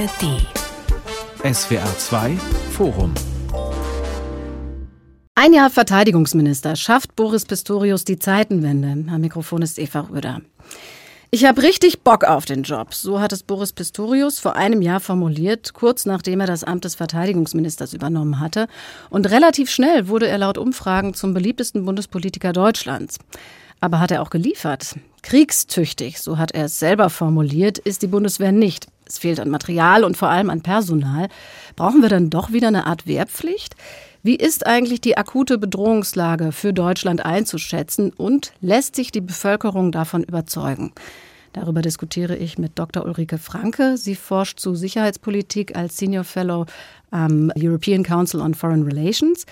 ARD. SWR 2 Forum. Ein Jahr Verteidigungsminister schafft Boris Pistorius die Zeitenwende. Am Mikrofon ist Eva Röder. Ich habe richtig Bock auf den Job. So hat es Boris Pistorius vor einem Jahr formuliert, kurz nachdem er das Amt des Verteidigungsministers übernommen hatte. Und relativ schnell wurde er laut Umfragen zum beliebtesten Bundespolitiker Deutschlands. Aber hat er auch geliefert? Kriegstüchtig, so hat er es selber formuliert, ist die Bundeswehr nicht. Es fehlt an Material und vor allem an Personal. Brauchen wir dann doch wieder eine Art Wehrpflicht? Wie ist eigentlich die akute Bedrohungslage für Deutschland einzuschätzen und lässt sich die Bevölkerung davon überzeugen? Darüber diskutiere ich mit Dr. Ulrike Franke. Sie forscht zu Sicherheitspolitik als Senior Fellow am European Council on Foreign Relations.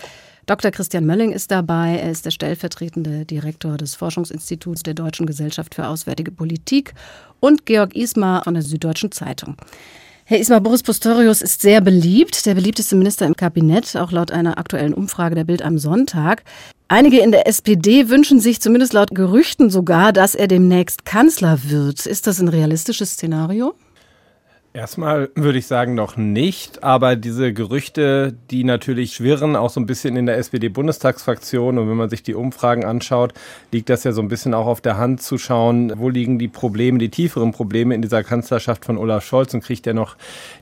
Dr. Christian Mölling ist dabei. Er ist der stellvertretende Direktor des Forschungsinstituts der Deutschen Gesellschaft für Auswärtige Politik und Georg Ismar von der Süddeutschen Zeitung. Herr Ismar Boris Pistorius ist sehr beliebt, der beliebteste Minister im Kabinett, auch laut einer aktuellen Umfrage der Bild am Sonntag. Einige in der SPD wünschen sich zumindest laut Gerüchten sogar, dass er demnächst Kanzler wird. Ist das ein realistisches Szenario? Erstmal würde ich sagen noch nicht, aber diese Gerüchte, die natürlich schwirren, auch so ein bisschen in der SPD-Bundestagsfraktion und wenn man sich die Umfragen anschaut, liegt das ja so ein bisschen auch auf der Hand zu schauen, wo liegen die Probleme, die tieferen Probleme in dieser Kanzlerschaft von Olaf Scholz und kriegt er noch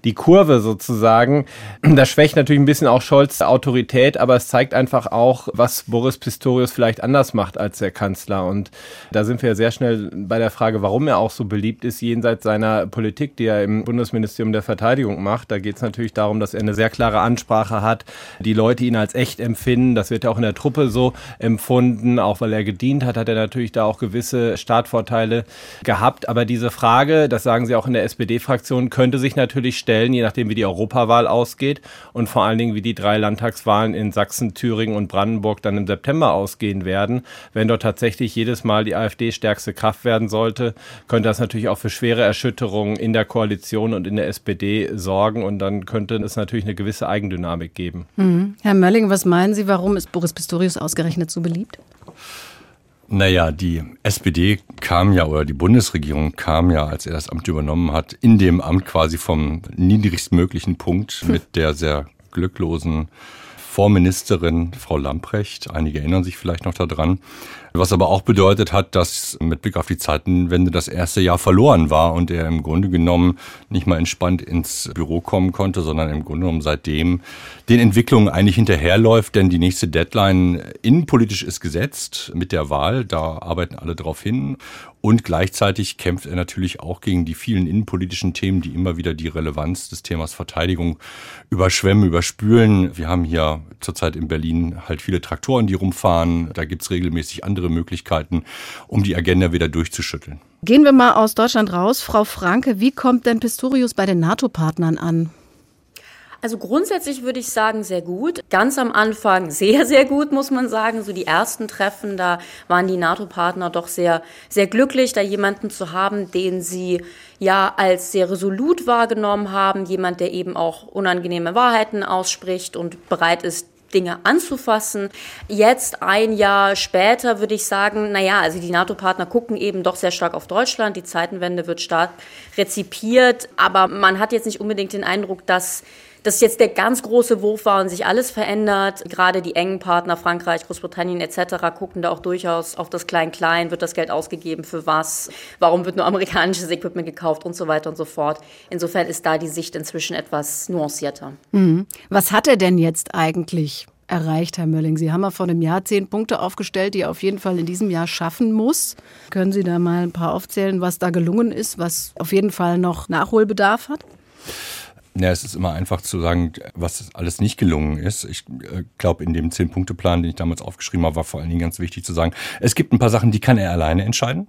die Kurve sozusagen. Das schwächt natürlich ein bisschen auch Scholz Autorität, aber es zeigt einfach auch, was Boris Pistorius vielleicht anders macht als der Kanzler und da sind wir ja sehr schnell bei der Frage, warum er auch so beliebt ist jenseits seiner Politik, die er im Bundes Bundesministerium der Verteidigung macht. Da geht es natürlich darum, dass er eine sehr klare Ansprache hat, die Leute ihn als echt empfinden. Das wird ja auch in der Truppe so empfunden. Auch weil er gedient hat, hat er natürlich da auch gewisse Startvorteile gehabt. Aber diese Frage, das sagen Sie auch in der SPD-Fraktion, könnte sich natürlich stellen, je nachdem, wie die Europawahl ausgeht und vor allen Dingen, wie die drei Landtagswahlen in Sachsen, Thüringen und Brandenburg dann im September ausgehen werden. Wenn dort tatsächlich jedes Mal die AfD stärkste Kraft werden sollte, könnte das natürlich auch für schwere Erschütterungen in der Koalition und in der SPD sorgen. Und dann könnte es natürlich eine gewisse Eigendynamik geben. Mhm. Herr Mölling, was meinen Sie, warum ist Boris Pistorius ausgerechnet so beliebt? Naja, die SPD kam ja oder die Bundesregierung kam ja, als er das Amt übernommen hat, in dem Amt quasi vom niedrigstmöglichen Punkt mit der sehr glücklosen Vorministerin Frau Lamprecht. Einige erinnern sich vielleicht noch daran. Was aber auch bedeutet hat, dass mit Blick auf die Zeitenwende das erste Jahr verloren war und er im Grunde genommen nicht mal entspannt ins Büro kommen konnte, sondern im Grunde genommen seitdem den Entwicklungen eigentlich hinterherläuft, denn die nächste Deadline innenpolitisch ist gesetzt mit der Wahl, da arbeiten alle drauf hin und gleichzeitig kämpft er natürlich auch gegen die vielen innenpolitischen Themen, die immer wieder die Relevanz des Themas Verteidigung überschwemmen, überspülen. Wir haben hier zurzeit in Berlin halt viele Traktoren, die rumfahren. Da gibt's regelmäßig andere andere Möglichkeiten, um die Agenda wieder durchzuschütteln. Gehen wir mal aus Deutschland raus. Frau Franke, wie kommt denn Pistorius bei den NATO-Partnern an? Also grundsätzlich würde ich sagen, sehr gut. Ganz am Anfang sehr, sehr gut, muss man sagen. So die ersten Treffen, da waren die NATO-Partner doch sehr, sehr glücklich, da jemanden zu haben, den sie ja als sehr resolut wahrgenommen haben. Jemand, der eben auch unangenehme Wahrheiten ausspricht und bereit ist, Dinge anzufassen. Jetzt ein Jahr später würde ich sagen, naja, also die NATO-Partner gucken eben doch sehr stark auf Deutschland. Die Zeitenwende wird stark rezipiert, aber man hat jetzt nicht unbedingt den Eindruck, dass das jetzt der ganz große Wurf war und sich alles verändert. Gerade die engen Partner, Frankreich, Großbritannien etc., gucken da auch durchaus auf das Klein-Klein. Wird das Geld ausgegeben für was? Warum wird nur amerikanisches Equipment gekauft und so weiter und so fort. Insofern ist da die Sicht inzwischen etwas nuancierter. Mhm. Was hat er denn jetzt eigentlich erreicht, Herr Mölling? Sie haben ja vor einem Jahr zehn Punkte aufgestellt, die er auf jeden Fall in diesem Jahr schaffen muss. Können Sie da mal ein paar aufzählen, was da gelungen ist, was auf jeden Fall noch Nachholbedarf hat? Ja, es ist immer einfach zu sagen, was alles nicht gelungen ist. Ich äh, glaube, in dem Zehn-Punkte-Plan, den ich damals aufgeschrieben habe, war vor allen Dingen ganz wichtig zu sagen, es gibt ein paar Sachen, die kann er alleine entscheiden.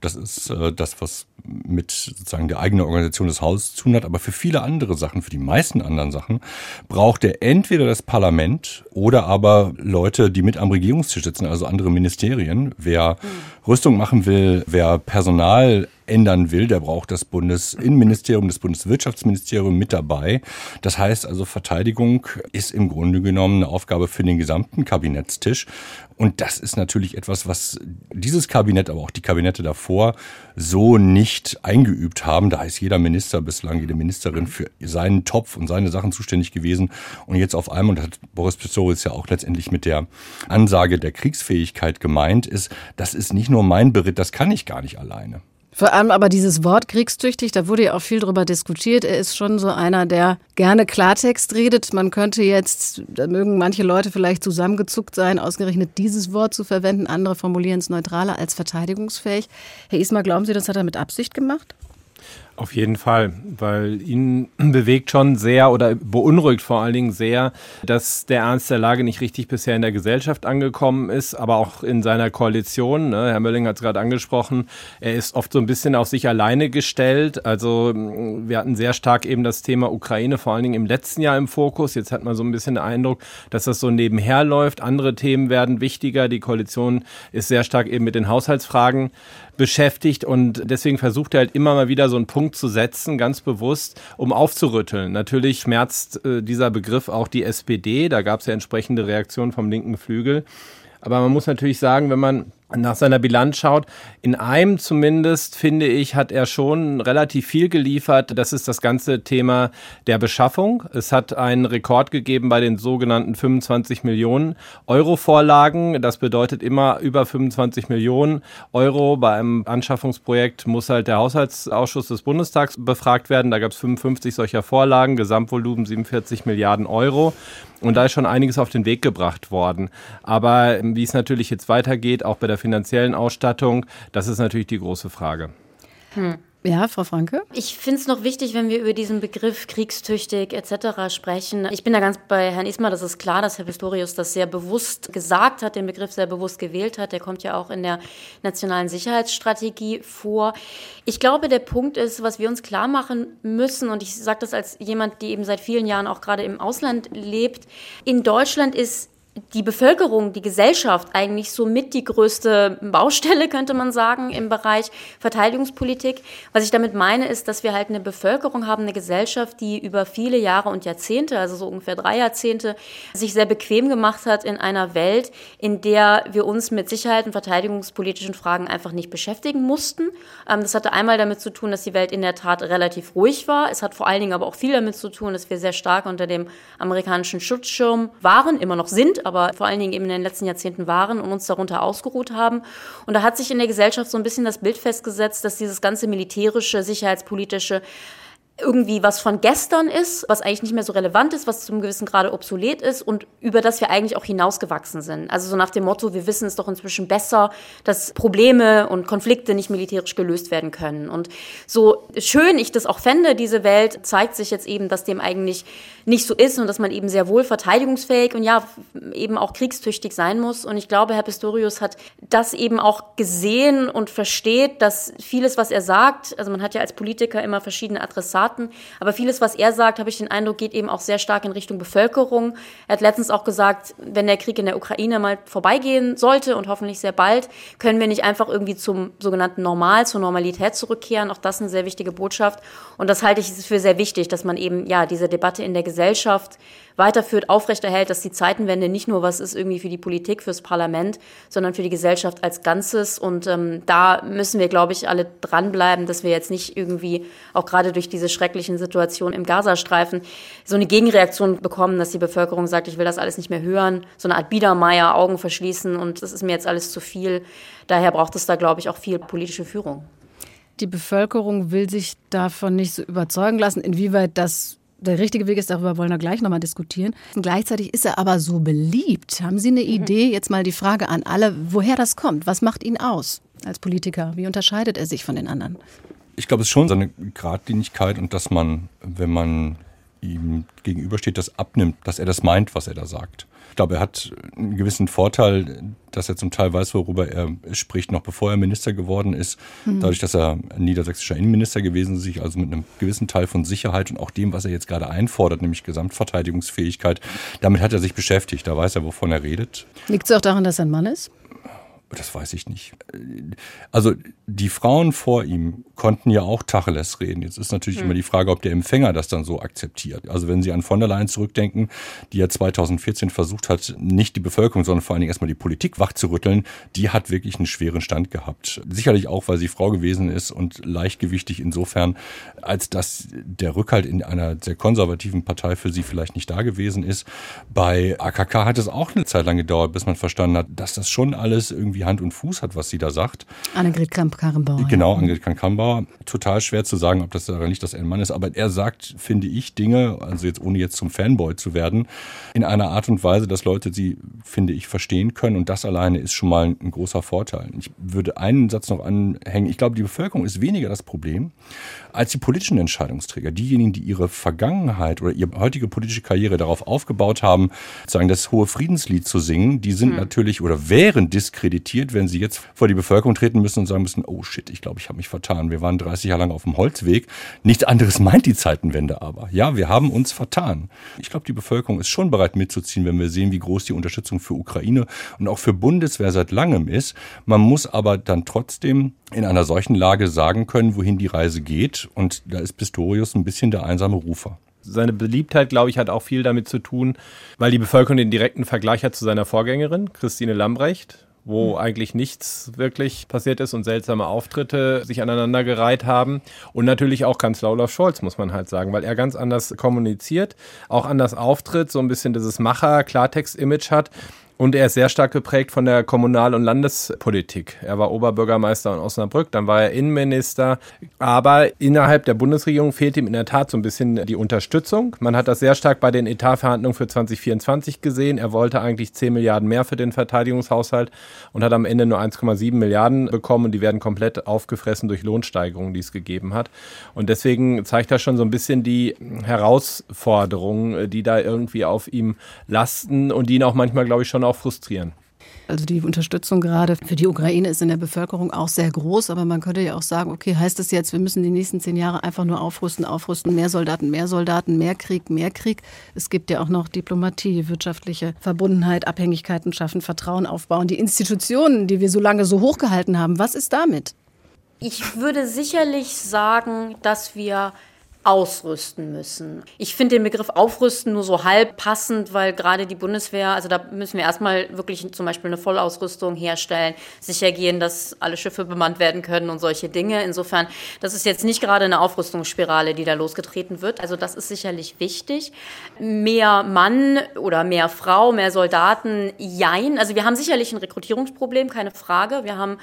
Das ist äh, das, was mit sozusagen der eigenen Organisation des Hauses zu tun hat. Aber für viele andere Sachen, für die meisten anderen Sachen, braucht er entweder das Parlament oder aber Leute, die mit am Regierungstisch sitzen, also andere Ministerien. Wer mhm. Rüstung machen will, wer Personal ändern will, der braucht das Bundesinnenministerium, das Bundeswirtschaftsministerium mit dabei. Das heißt also, Verteidigung ist im Grunde genommen eine Aufgabe für den gesamten Kabinettstisch. Und das ist natürlich etwas, was dieses Kabinett, aber auch die Kabinette davor so nicht eingeübt haben. Da ist jeder Minister bislang, jede Ministerin für seinen Topf und seine Sachen zuständig gewesen. Und jetzt auf einmal, und hat Boris Pistorius ja auch letztendlich mit der Ansage der Kriegsfähigkeit gemeint, ist, das ist nicht nur mein Beritt, das kann ich gar nicht alleine. Vor allem aber dieses Wort kriegstüchtig, da wurde ja auch viel drüber diskutiert. Er ist schon so einer, der gerne Klartext redet. Man könnte jetzt, da mögen manche Leute vielleicht zusammengezuckt sein, ausgerechnet dieses Wort zu verwenden. Andere formulieren es neutraler als verteidigungsfähig. Herr Ismar, glauben Sie, das hat er mit Absicht gemacht? Auf jeden Fall, weil ihn bewegt schon sehr oder beunruhigt vor allen Dingen sehr, dass der Ernst der Lage nicht richtig bisher in der Gesellschaft angekommen ist, aber auch in seiner Koalition. Ne? Herr Mölling hat es gerade angesprochen, er ist oft so ein bisschen auf sich alleine gestellt. Also wir hatten sehr stark eben das Thema Ukraine, vor allen Dingen im letzten Jahr im Fokus. Jetzt hat man so ein bisschen den Eindruck, dass das so nebenher läuft. Andere Themen werden wichtiger. Die Koalition ist sehr stark eben mit den Haushaltsfragen beschäftigt und deswegen versucht er halt immer mal wieder so einen Punkt zu setzen, ganz bewusst, um aufzurütteln. Natürlich schmerzt äh, dieser Begriff auch die SPD, da gab es ja entsprechende Reaktionen vom linken Flügel. Aber man muss natürlich sagen, wenn man nach seiner Bilanz schaut, in einem zumindest, finde ich, hat er schon relativ viel geliefert. Das ist das ganze Thema der Beschaffung. Es hat einen Rekord gegeben bei den sogenannten 25 Millionen Euro Vorlagen. Das bedeutet immer über 25 Millionen Euro. Bei einem Anschaffungsprojekt muss halt der Haushaltsausschuss des Bundestags befragt werden. Da gab es 55 solcher Vorlagen, Gesamtvolumen 47 Milliarden Euro. Und da ist schon einiges auf den Weg gebracht worden. Aber wie es natürlich jetzt weitergeht, auch bei der finanziellen Ausstattung, das ist natürlich die große Frage. Hm. Ja, Frau Franke? Ich finde es noch wichtig, wenn wir über diesen Begriff kriegstüchtig etc. sprechen. Ich bin da ganz bei Herrn Ismar, das ist klar, dass Herr Pistorius das sehr bewusst gesagt hat, den Begriff sehr bewusst gewählt hat. Der kommt ja auch in der nationalen Sicherheitsstrategie vor. Ich glaube, der Punkt ist, was wir uns klar machen müssen, und ich sage das als jemand, die eben seit vielen Jahren auch gerade im Ausland lebt, in Deutschland ist die Bevölkerung, die Gesellschaft eigentlich somit die größte Baustelle, könnte man sagen, im Bereich Verteidigungspolitik. Was ich damit meine, ist, dass wir halt eine Bevölkerung haben, eine Gesellschaft, die über viele Jahre und Jahrzehnte, also so ungefähr drei Jahrzehnte, sich sehr bequem gemacht hat in einer Welt, in der wir uns mit Sicherheit und verteidigungspolitischen Fragen einfach nicht beschäftigen mussten. Ähm, das hatte einmal damit zu tun, dass die Welt in der Tat relativ ruhig war. Es hat vor allen Dingen aber auch viel damit zu tun, dass wir sehr stark unter dem amerikanischen Schutzschirm waren, immer noch sind, aber vor allen Dingen eben in den letzten Jahrzehnten waren und uns darunter ausgeruht haben. Und da hat sich in der Gesellschaft so ein bisschen das Bild festgesetzt, dass dieses ganze militärische, sicherheitspolitische irgendwie was von gestern ist, was eigentlich nicht mehr so relevant ist, was zum gewissen Grade obsolet ist und über das wir eigentlich auch hinausgewachsen sind. Also so nach dem Motto, wir wissen es doch inzwischen besser, dass Probleme und Konflikte nicht militärisch gelöst werden können. Und so schön ich das auch fände, diese Welt zeigt sich jetzt eben, dass dem eigentlich nicht so ist und dass man eben sehr wohl verteidigungsfähig und ja, eben auch kriegstüchtig sein muss. Und ich glaube, Herr Pistorius hat das eben auch gesehen und versteht, dass vieles, was er sagt, also man hat ja als Politiker immer verschiedene Adressaten, Staaten. Aber vieles, was er sagt, habe ich den Eindruck, geht eben auch sehr stark in Richtung Bevölkerung. Er hat letztens auch gesagt, wenn der Krieg in der Ukraine mal vorbeigehen sollte und hoffentlich sehr bald, können wir nicht einfach irgendwie zum sogenannten Normal, zur Normalität zurückkehren. Auch das eine sehr wichtige Botschaft. Und das halte ich für sehr wichtig, dass man eben, ja, diese Debatte in der Gesellschaft weiterführt, aufrechterhält, dass die Zeitenwende nicht nur was ist irgendwie für die Politik, fürs Parlament, sondern für die Gesellschaft als Ganzes. Und ähm, da müssen wir, glaube ich, alle dranbleiben, dass wir jetzt nicht irgendwie, auch gerade durch diese schrecklichen Situationen im Gazastreifen, so eine Gegenreaktion bekommen, dass die Bevölkerung sagt, ich will das alles nicht mehr hören, so eine Art Biedermeier, Augen verschließen und das ist mir jetzt alles zu viel. Daher braucht es da, glaube ich, auch viel politische Führung. Die Bevölkerung will sich davon nicht so überzeugen lassen, inwieweit das der richtige Weg ist, darüber wollen wir gleich nochmal diskutieren. Gleichzeitig ist er aber so beliebt. Haben Sie eine mhm. Idee, jetzt mal die Frage an alle, woher das kommt? Was macht ihn aus als Politiker? Wie unterscheidet er sich von den anderen? Ich glaube, es ist schon seine Gradlinigkeit und dass man, wenn man ihm gegenübersteht, das abnimmt, dass er das meint, was er da sagt. Ich glaube, er hat einen gewissen Vorteil, dass er zum Teil weiß, worüber er spricht, noch bevor er Minister geworden ist. Mhm. Dadurch, dass er niedersächsischer Innenminister gewesen ist, sich also mit einem gewissen Teil von Sicherheit und auch dem, was er jetzt gerade einfordert, nämlich Gesamtverteidigungsfähigkeit, damit hat er sich beschäftigt. Da weiß er, wovon er redet. Liegt es auch daran, dass er ein Mann ist? Das weiß ich nicht. Also die Frauen vor ihm konnten ja auch Tacheles reden. Jetzt ist natürlich hm. immer die Frage, ob der Empfänger das dann so akzeptiert. Also wenn Sie an von der Leyen zurückdenken, die ja 2014 versucht hat, nicht die Bevölkerung, sondern vor allen Dingen erstmal die Politik wachzurütteln, die hat wirklich einen schweren Stand gehabt. Sicherlich auch, weil sie Frau gewesen ist und leichtgewichtig insofern, als dass der Rückhalt in einer sehr konservativen Partei für sie vielleicht nicht da gewesen ist. Bei AKK hat es auch eine Zeit lang gedauert, bis man verstanden hat, dass das schon alles irgendwie Hand und Fuß hat, was sie da sagt. Annegret Kramp-Karrenbauer. Genau, Annegret Kramp-Karrenbauer. Total schwer zu sagen, ob das daran liegt, dass er ein Mann ist, aber er sagt, finde ich, Dinge, also jetzt ohne jetzt zum Fanboy zu werden, in einer Art und Weise, dass Leute sie, finde ich, verstehen können und das alleine ist schon mal ein großer Vorteil. Ich würde einen Satz noch anhängen. Ich glaube, die Bevölkerung ist weniger das Problem als die politischen Entscheidungsträger. Diejenigen, die ihre Vergangenheit oder ihre heutige politische Karriere darauf aufgebaut haben, sagen, das hohe Friedenslied zu singen, die sind mhm. natürlich oder wären diskreditiert, wenn sie jetzt vor die Bevölkerung treten müssen und sagen müssen, oh shit, ich glaube, ich habe mich vertan. Wir waren 30 Jahre lang auf dem Holzweg. Nichts anderes meint die Zeitenwende aber. Ja, wir haben uns vertan. Ich glaube, die Bevölkerung ist schon bereit mitzuziehen, wenn wir sehen, wie groß die Unterstützung für Ukraine und auch für Bundeswehr seit langem ist. Man muss aber dann trotzdem in einer solchen Lage sagen können, wohin die Reise geht. Und da ist Pistorius ein bisschen der einsame Rufer. Seine Beliebtheit, glaube ich, hat auch viel damit zu tun, weil die Bevölkerung den direkten Vergleich hat zu seiner Vorgängerin, Christine Lambrecht, wo mhm. eigentlich nichts wirklich passiert ist und seltsame Auftritte sich aneinandergereiht haben. Und natürlich auch Kanzler Olaf Scholz, muss man halt sagen, weil er ganz anders kommuniziert, auch anders auftritt, so ein bisschen dieses Macher-Klartext-Image hat. Und er ist sehr stark geprägt von der Kommunal- und Landespolitik. Er war Oberbürgermeister in Osnabrück, dann war er Innenminister. Aber innerhalb der Bundesregierung fehlt ihm in der Tat so ein bisschen die Unterstützung. Man hat das sehr stark bei den Etatverhandlungen für 2024 gesehen. Er wollte eigentlich 10 Milliarden mehr für den Verteidigungshaushalt und hat am Ende nur 1,7 Milliarden bekommen. Und die werden komplett aufgefressen durch Lohnsteigerungen, die es gegeben hat. Und deswegen zeigt das schon so ein bisschen die Herausforderungen, die da irgendwie auf ihm lasten und die ihn auch manchmal, glaube ich, schon auch frustrieren. Also die Unterstützung gerade für die Ukraine ist in der Bevölkerung auch sehr groß, aber man könnte ja auch sagen, okay, heißt das jetzt, wir müssen die nächsten zehn Jahre einfach nur aufrüsten, aufrüsten, mehr Soldaten, mehr Soldaten, mehr Krieg, mehr Krieg. Es gibt ja auch noch Diplomatie, wirtschaftliche Verbundenheit, Abhängigkeiten schaffen, Vertrauen aufbauen, die Institutionen, die wir so lange so hochgehalten haben. Was ist damit? Ich würde sicherlich sagen, dass wir ausrüsten müssen. Ich finde den Begriff aufrüsten nur so halb passend, weil gerade die Bundeswehr, also da müssen wir erstmal wirklich zum Beispiel eine Vollausrüstung herstellen, sicher gehen, dass alle Schiffe bemannt werden können und solche Dinge. Insofern, das ist jetzt nicht gerade eine Aufrüstungsspirale, die da losgetreten wird. Also das ist sicherlich wichtig. Mehr Mann oder mehr Frau, mehr Soldaten, jein. Also wir haben sicherlich ein Rekrutierungsproblem, keine Frage. Wir haben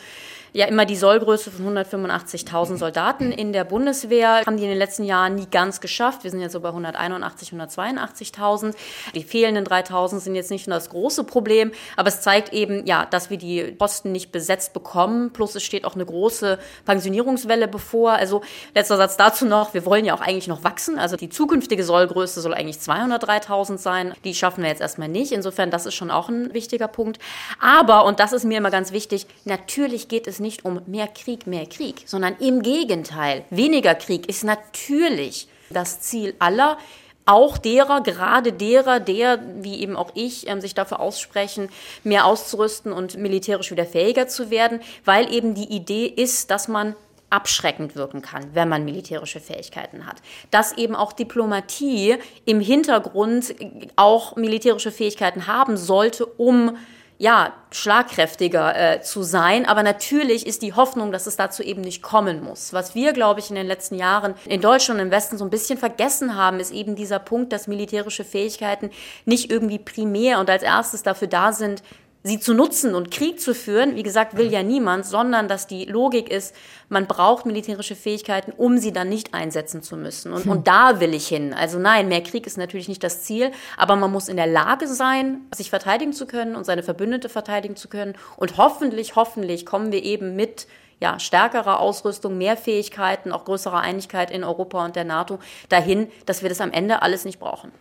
ja immer die Sollgröße von 185.000 Soldaten in der Bundeswehr. Haben die in den letzten Jahren nie ganz geschafft. Wir sind jetzt so bei 181, 182.000. Die fehlenden 3.000 sind jetzt nicht nur das große Problem, aber es zeigt eben, ja, dass wir die Posten nicht besetzt bekommen. Plus es steht auch eine große Pensionierungswelle bevor. Also letzter Satz dazu noch. Wir wollen ja auch eigentlich noch wachsen. Also die zukünftige Sollgröße soll eigentlich 203.000 sein. Die schaffen wir jetzt erstmal nicht. Insofern, das ist schon auch ein wichtiger Punkt. Aber, und das ist mir immer ganz wichtig, natürlich geht es nicht um mehr Krieg, mehr Krieg, sondern im Gegenteil. Weniger Krieg ist natürlich das Ziel aller, auch derer, gerade derer, der, wie eben auch ich, ähm, sich dafür aussprechen, mehr auszurüsten und militärisch wieder fähiger zu werden, weil eben die Idee ist, dass man abschreckend wirken kann, wenn man militärische Fähigkeiten hat. Dass eben auch Diplomatie im Hintergrund auch militärische Fähigkeiten haben sollte, um ja, schlagkräftiger äh, zu sein. Aber natürlich ist die Hoffnung, dass es dazu eben nicht kommen muss. Was wir, glaube ich, in den letzten Jahren in Deutschland und im Westen so ein bisschen vergessen haben, ist eben dieser Punkt, dass militärische Fähigkeiten nicht irgendwie primär und als erstes dafür da sind, sie zu nutzen und Krieg zu führen, wie gesagt, will ja niemand, sondern dass die Logik ist, man braucht militärische Fähigkeiten, um sie dann nicht einsetzen zu müssen. Und, hm. und da will ich hin. Also nein, mehr Krieg ist natürlich nicht das Ziel, aber man muss in der Lage sein, sich verteidigen zu können und seine Verbündete verteidigen zu können. Und hoffentlich, hoffentlich kommen wir eben mit ja, stärkerer Ausrüstung, mehr Fähigkeiten, auch größerer Einigkeit in Europa und der NATO dahin, dass wir das am Ende alles nicht brauchen.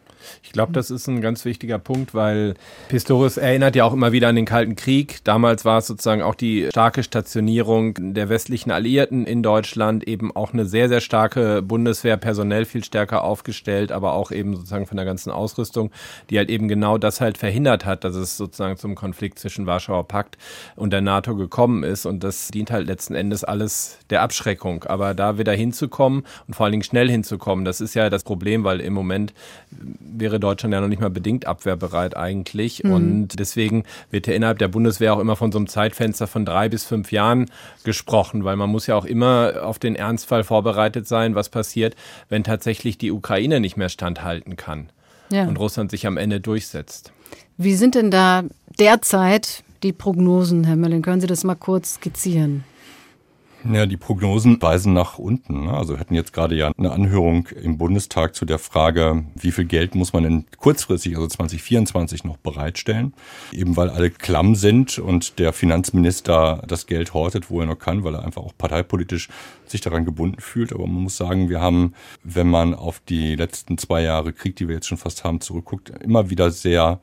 Ich glaube, das ist ein ganz wichtiger Punkt, weil Pistorius erinnert ja auch immer wieder an den Kalten Krieg. Damals war es sozusagen auch die starke Stationierung der westlichen Alliierten in Deutschland, eben auch eine sehr, sehr starke Bundeswehr, personell viel stärker aufgestellt, aber auch eben sozusagen von der ganzen Ausrüstung, die halt eben genau das halt verhindert hat, dass es sozusagen zum Konflikt zwischen Warschauer Pakt und der NATO gekommen ist. Und das dient halt letzten Endes alles der Abschreckung. Aber da wieder hinzukommen und vor allen Dingen schnell hinzukommen, das ist ja das Problem, weil im Moment wäre Deutschland ja noch nicht mal bedingt abwehrbereit eigentlich. Mhm. Und deswegen wird ja innerhalb der Bundeswehr auch immer von so einem Zeitfenster von drei bis fünf Jahren gesprochen, weil man muss ja auch immer auf den Ernstfall vorbereitet sein, was passiert, wenn tatsächlich die Ukraine nicht mehr standhalten kann ja. und Russland sich am Ende durchsetzt. Wie sind denn da derzeit die Prognosen, Herr Mölling? Können Sie das mal kurz skizzieren? Ja, die Prognosen weisen nach unten. Ne? Also wir hatten jetzt gerade ja eine Anhörung im Bundestag zu der Frage, wie viel Geld muss man denn kurzfristig, also 2024 noch bereitstellen? Eben weil alle klamm sind und der Finanzminister das Geld hortet, wo er noch kann, weil er einfach auch parteipolitisch sich daran gebunden fühlt. Aber man muss sagen, wir haben, wenn man auf die letzten zwei Jahre Krieg, die wir jetzt schon fast haben, zurückguckt, immer wieder sehr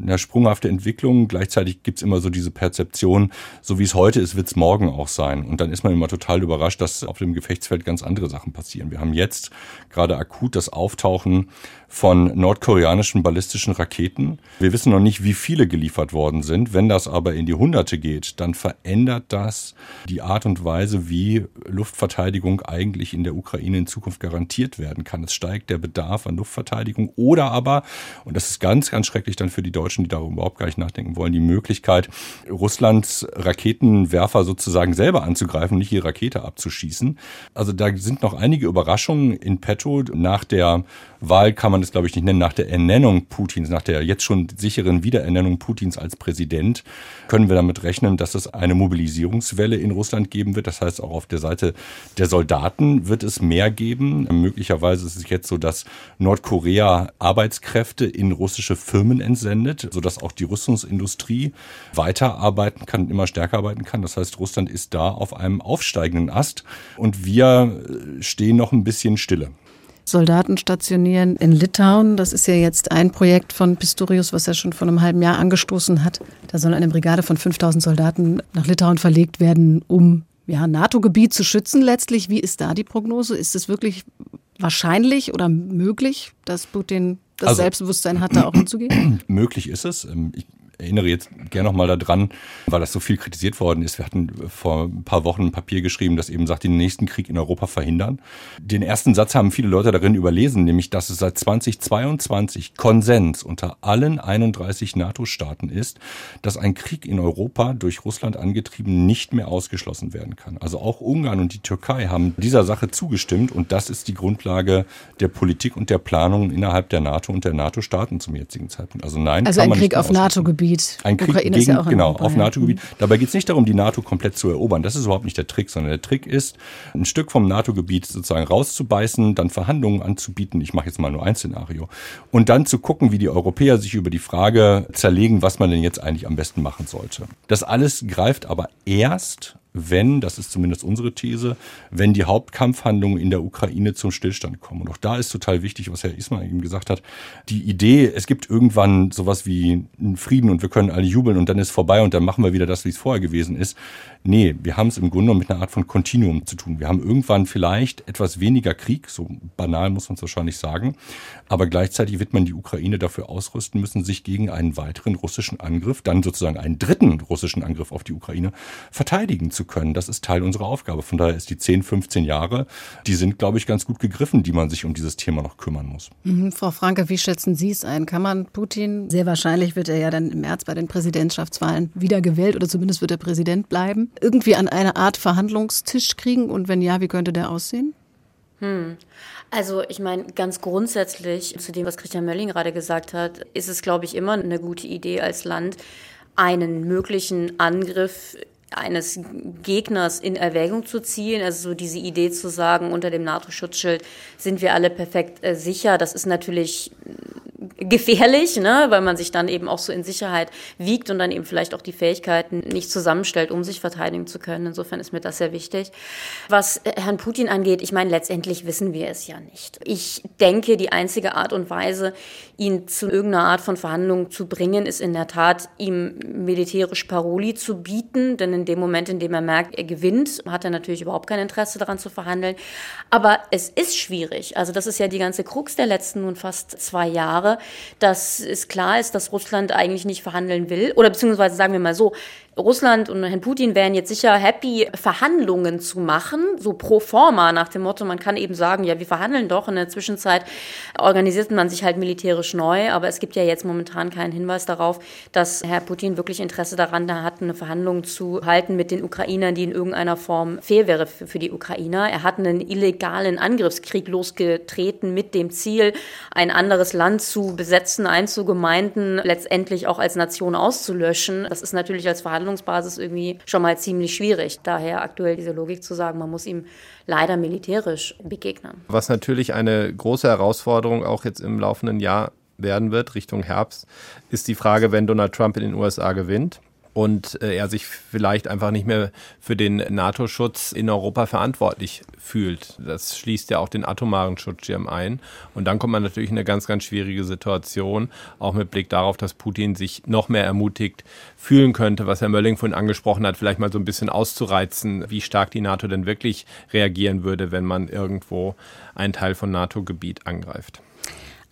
eine sprunghafte Entwicklung. Gleichzeitig gibt's immer so diese Perzeption, so wie es heute ist, wird's morgen auch sein. Und dann ist man immer total überrascht, dass auf dem Gefechtsfeld ganz andere Sachen passieren. Wir haben jetzt gerade akut das Auftauchen von nordkoreanischen ballistischen Raketen. Wir wissen noch nicht, wie viele geliefert worden sind. Wenn das aber in die Hunderte geht, dann verändert das die Art und Weise, wie Luftverteidigung eigentlich in der Ukraine in Zukunft garantiert werden kann. Es steigt der Bedarf an Luftverteidigung oder aber, und das ist ganz, ganz schrecklich dann für die Deutschen, die darüber überhaupt gar nicht nachdenken wollen, die Möglichkeit, Russlands Raketenwerfer sozusagen selber anzugreifen, nicht ihre Rakete abzuschießen. Also da sind noch einige Überraschungen in petto. Nach der Wahl kann man das glaube ich nicht nennen, nach der Ernennung Putins, nach der jetzt schon sicheren Wiederernennung Putins als Präsident, können wir damit rechnen, dass es eine Mobilisierungswelle in Russland geben wird. Das heißt, auch auf der Seite der Soldaten wird es mehr geben. Möglicherweise ist es jetzt so, dass Nordkorea Arbeitskräfte in russische Firmen entsendet, sodass auch die Rüstungsindustrie weiterarbeiten kann, immer stärker arbeiten kann. Das heißt, Russland ist da auf einem aufsteigenden Ast und wir stehen noch ein bisschen stille. Soldaten stationieren in Litauen. Das ist ja jetzt ein Projekt von Pistorius, was er schon vor einem halben Jahr angestoßen hat. Da soll eine Brigade von 5000 Soldaten nach Litauen verlegt werden, um ja, NATO-Gebiet zu schützen letztlich. Wie ist da die Prognose? Ist es wirklich wahrscheinlich oder möglich, dass Putin das also, Selbstbewusstsein hat, da auch hinzugehen? Möglich ist es. Ähm, ich erinnere jetzt gerne nochmal daran, weil das so viel kritisiert worden ist. Wir hatten vor ein paar Wochen ein Papier geschrieben, das eben sagt, den nächsten Krieg in Europa verhindern. Den ersten Satz haben viele Leute darin überlesen, nämlich, dass es seit 2022 Konsens unter allen 31 NATO-Staaten ist, dass ein Krieg in Europa durch Russland angetrieben nicht mehr ausgeschlossen werden kann. Also auch Ungarn und die Türkei haben dieser Sache zugestimmt und das ist die Grundlage der Politik und der Planung innerhalb der NATO und der NATO-Staaten zum jetzigen Zeitpunkt. Also nein, also ein Krieg auf NATO-Gebiet NATO-Gebiet. Ein Krieg Ukraine gegen, ja genau, auf NATO-Gebiet. Dabei geht es nicht darum, die NATO komplett zu erobern. Das ist überhaupt nicht der Trick, sondern der Trick ist, ein Stück vom NATO-Gebiet sozusagen rauszubeißen, dann Verhandlungen anzubieten. Ich mache jetzt mal nur ein Szenario. Und dann zu gucken, wie die Europäer sich über die Frage zerlegen, was man denn jetzt eigentlich am besten machen sollte. Das alles greift aber erst wenn, das ist zumindest unsere These, wenn die Hauptkampfhandlungen in der Ukraine zum Stillstand kommen. Und auch da ist total wichtig, was Herr Ismail eben gesagt hat, die Idee, es gibt irgendwann sowas wie einen Frieden und wir können alle jubeln und dann ist vorbei und dann machen wir wieder das, wie es vorher gewesen ist. Nee, wir haben es im Grunde mit einer Art von Kontinuum zu tun. Wir haben irgendwann vielleicht etwas weniger Krieg, so banal muss man es wahrscheinlich sagen, aber gleichzeitig wird man die Ukraine dafür ausrüsten müssen, sich gegen einen weiteren russischen Angriff, dann sozusagen einen dritten russischen Angriff auf die Ukraine verteidigen zu können. Das ist Teil unserer Aufgabe. Von daher ist die 10, 15 Jahre, die sind, glaube ich, ganz gut gegriffen, die man sich um dieses Thema noch kümmern muss. Mhm, Frau Franke, wie schätzen Sie es ein? Kann man Putin, sehr wahrscheinlich wird er ja dann im März bei den Präsidentschaftswahlen wieder gewählt oder zumindest wird er Präsident bleiben, irgendwie an eine Art Verhandlungstisch kriegen? Und wenn ja, wie könnte der aussehen? Hm. Also ich meine, ganz grundsätzlich zu dem, was Christian Mölling gerade gesagt hat, ist es, glaube ich, immer eine gute Idee als Land, einen möglichen Angriff eines Gegners in Erwägung zu ziehen. Also so diese Idee zu sagen, unter dem NATO-Schutzschild sind wir alle perfekt äh, sicher. Das ist natürlich gefährlich, ne, weil man sich dann eben auch so in Sicherheit wiegt und dann eben vielleicht auch die Fähigkeiten nicht zusammenstellt, um sich verteidigen zu können. Insofern ist mir das sehr wichtig. Was Herrn Putin angeht, ich meine, letztendlich wissen wir es ja nicht. Ich denke, die einzige Art und Weise, ihn zu irgendeiner Art von Verhandlungen zu bringen, ist in der Tat, ihm militärisch Paroli zu bieten. Denn in dem Moment, in dem er merkt, er gewinnt, hat er natürlich überhaupt kein Interesse daran zu verhandeln. Aber es ist schwierig. Also das ist ja die ganze Krux der letzten nun fast zwei Jahre, dass es klar ist, dass Russland eigentlich nicht verhandeln will. Oder beziehungsweise sagen wir mal so, Russland und Herrn Putin wären jetzt sicher happy, Verhandlungen zu machen, so pro forma nach dem Motto, man kann eben sagen, ja, wir verhandeln doch. In der Zwischenzeit organisiert man sich halt militärisch neu, aber es gibt ja jetzt momentan keinen Hinweis darauf, dass Herr Putin wirklich Interesse daran hat, eine Verhandlung zu halten mit den Ukrainern, die in irgendeiner Form fair wäre für, die Ukrainer. Er hat einen illegalen Angriffskrieg losgetreten mit dem Ziel, ein anderes Land zu besetzen, einzugemeinden, letztendlich auch als Nation auszulöschen. Das ist natürlich als Verhandlung Verhandlungsbasis irgendwie schon mal ziemlich schwierig. Daher aktuell diese Logik zu sagen, man muss ihm leider militärisch begegnen. Was natürlich eine große Herausforderung auch jetzt im laufenden Jahr werden wird, Richtung Herbst, ist die Frage, wenn Donald Trump in den USA gewinnt und äh, er sich vielleicht einfach nicht mehr für den NATO-Schutz in Europa verantwortlich fühlt. Das schließt ja auch den atomaren Schutzschirm ein. Und dann kommt man natürlich in eine ganz, ganz schwierige Situation, auch mit Blick darauf, dass Putin sich noch mehr ermutigt fühlen könnte, was Herr Mölling vorhin angesprochen hat, vielleicht mal so ein bisschen auszureizen, wie stark die NATO denn wirklich reagieren würde, wenn man irgendwo einen Teil von NATO-Gebiet angreift.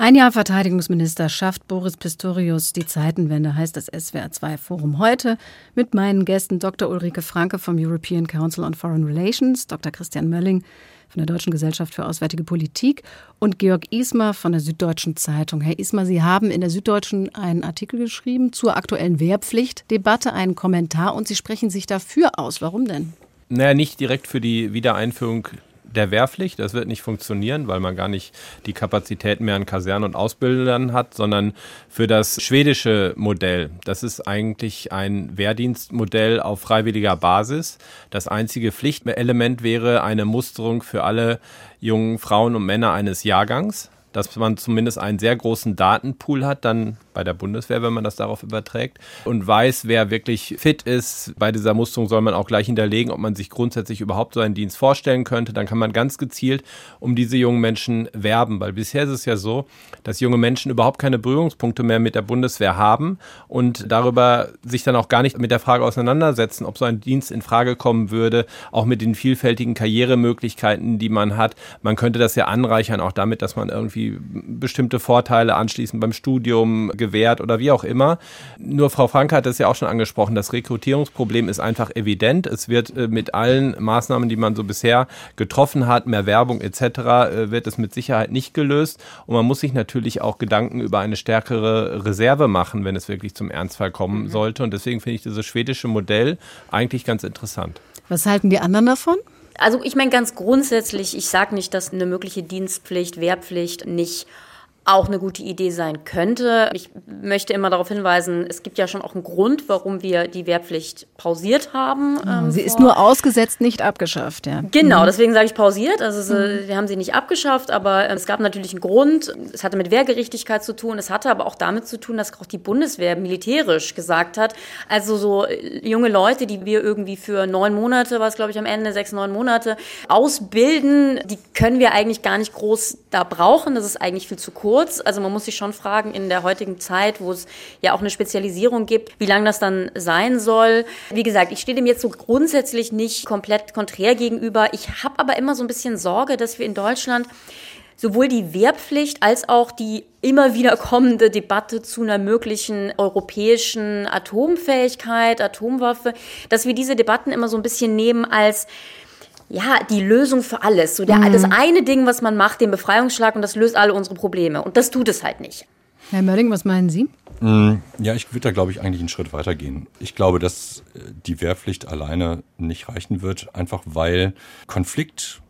Ein Jahr Verteidigungsminister schafft Boris Pistorius die Zeitenwende, heißt das SWR2-Forum heute mit meinen Gästen Dr. Ulrike Franke vom European Council on Foreign Relations, Dr. Christian Mölling von der Deutschen Gesellschaft für Auswärtige Politik und Georg Ismar von der Süddeutschen Zeitung. Herr Ismar, Sie haben in der Süddeutschen einen Artikel geschrieben zur aktuellen Wehrpflichtdebatte, einen Kommentar und Sie sprechen sich dafür aus. Warum denn? Naja, nicht direkt für die Wiedereinführung der Wehrpflicht. Das wird nicht funktionieren, weil man gar nicht die Kapazitäten mehr an Kasernen und Ausbildern hat, sondern für das schwedische Modell. Das ist eigentlich ein Wehrdienstmodell auf freiwilliger Basis. Das einzige Pflichtelement wäre eine Musterung für alle jungen Frauen und Männer eines Jahrgangs dass man zumindest einen sehr großen Datenpool hat, dann bei der Bundeswehr, wenn man das darauf überträgt, und weiß, wer wirklich fit ist. Bei dieser Musterung soll man auch gleich hinterlegen, ob man sich grundsätzlich überhaupt so einen Dienst vorstellen könnte. Dann kann man ganz gezielt um diese jungen Menschen werben, weil bisher ist es ja so, dass junge Menschen überhaupt keine Berührungspunkte mehr mit der Bundeswehr haben und darüber sich dann auch gar nicht mit der Frage auseinandersetzen, ob so ein Dienst in Frage kommen würde, auch mit den vielfältigen Karrieremöglichkeiten, die man hat. Man könnte das ja anreichern, auch damit, dass man irgendwie bestimmte Vorteile anschließend beim Studium gewährt oder wie auch immer. Nur Frau Franke hat es ja auch schon angesprochen, das Rekrutierungsproblem ist einfach evident. Es wird äh, mit allen Maßnahmen, die man so bisher getroffen hat, mehr Werbung etc., äh, wird es mit Sicherheit nicht gelöst. Und man muss sich natürlich auch Gedanken über eine stärkere Reserve machen, wenn es wirklich zum Ernstfall kommen mhm. sollte. Und deswegen finde ich dieses schwedische Modell eigentlich ganz interessant. Was halten die anderen davon? Also ich meine ganz grundsätzlich, ich sage nicht, dass eine mögliche Dienstpflicht, Wehrpflicht nicht auch eine gute Idee sein könnte. Ich möchte immer darauf hinweisen, es gibt ja schon auch einen Grund, warum wir die Wehrpflicht pausiert haben. Ähm, sie ist nur ausgesetzt, nicht abgeschafft, ja. Genau, mhm. deswegen sage ich pausiert. Also mhm. wir haben sie nicht abgeschafft, aber äh, es gab natürlich einen Grund. Es hatte mit Wehrgerechtigkeit zu tun. Es hatte aber auch damit zu tun, dass auch die Bundeswehr militärisch gesagt hat, also so äh, junge Leute, die wir irgendwie für neun Monate, was glaube ich am Ende, sechs, neun Monate ausbilden, die können wir eigentlich gar nicht groß da brauchen. Das ist eigentlich viel zu kurz kurz. Also man muss sich schon fragen, in der heutigen Zeit, wo es ja auch eine Spezialisierung gibt, wie lange das dann sein soll. Wie gesagt, ich stehe dem jetzt so grundsätzlich nicht komplett konträr gegenüber. Ich habe aber immer so ein bisschen Sorge, dass wir in Deutschland sowohl die Wehrpflicht als auch die immer wieder kommende Debatte zu einer möglichen europäischen Atomfähigkeit, Atomwaffe, dass wir diese Debatten immer so ein bisschen nehmen als ja, die Lösung für alles. So der, mhm. das eine Ding, was man macht, den Befreiungsschlag und das löst alle unsere Probleme. Und das tut es halt nicht. Herr Mölling, was meinen Sie? Mm, ja, ich würde da, glaube ich, eigentlich einen Schritt weiter gehen. Ich glaube, dass äh, die Wehrpflicht alleine nicht reichen wird, einfach weil Konflikt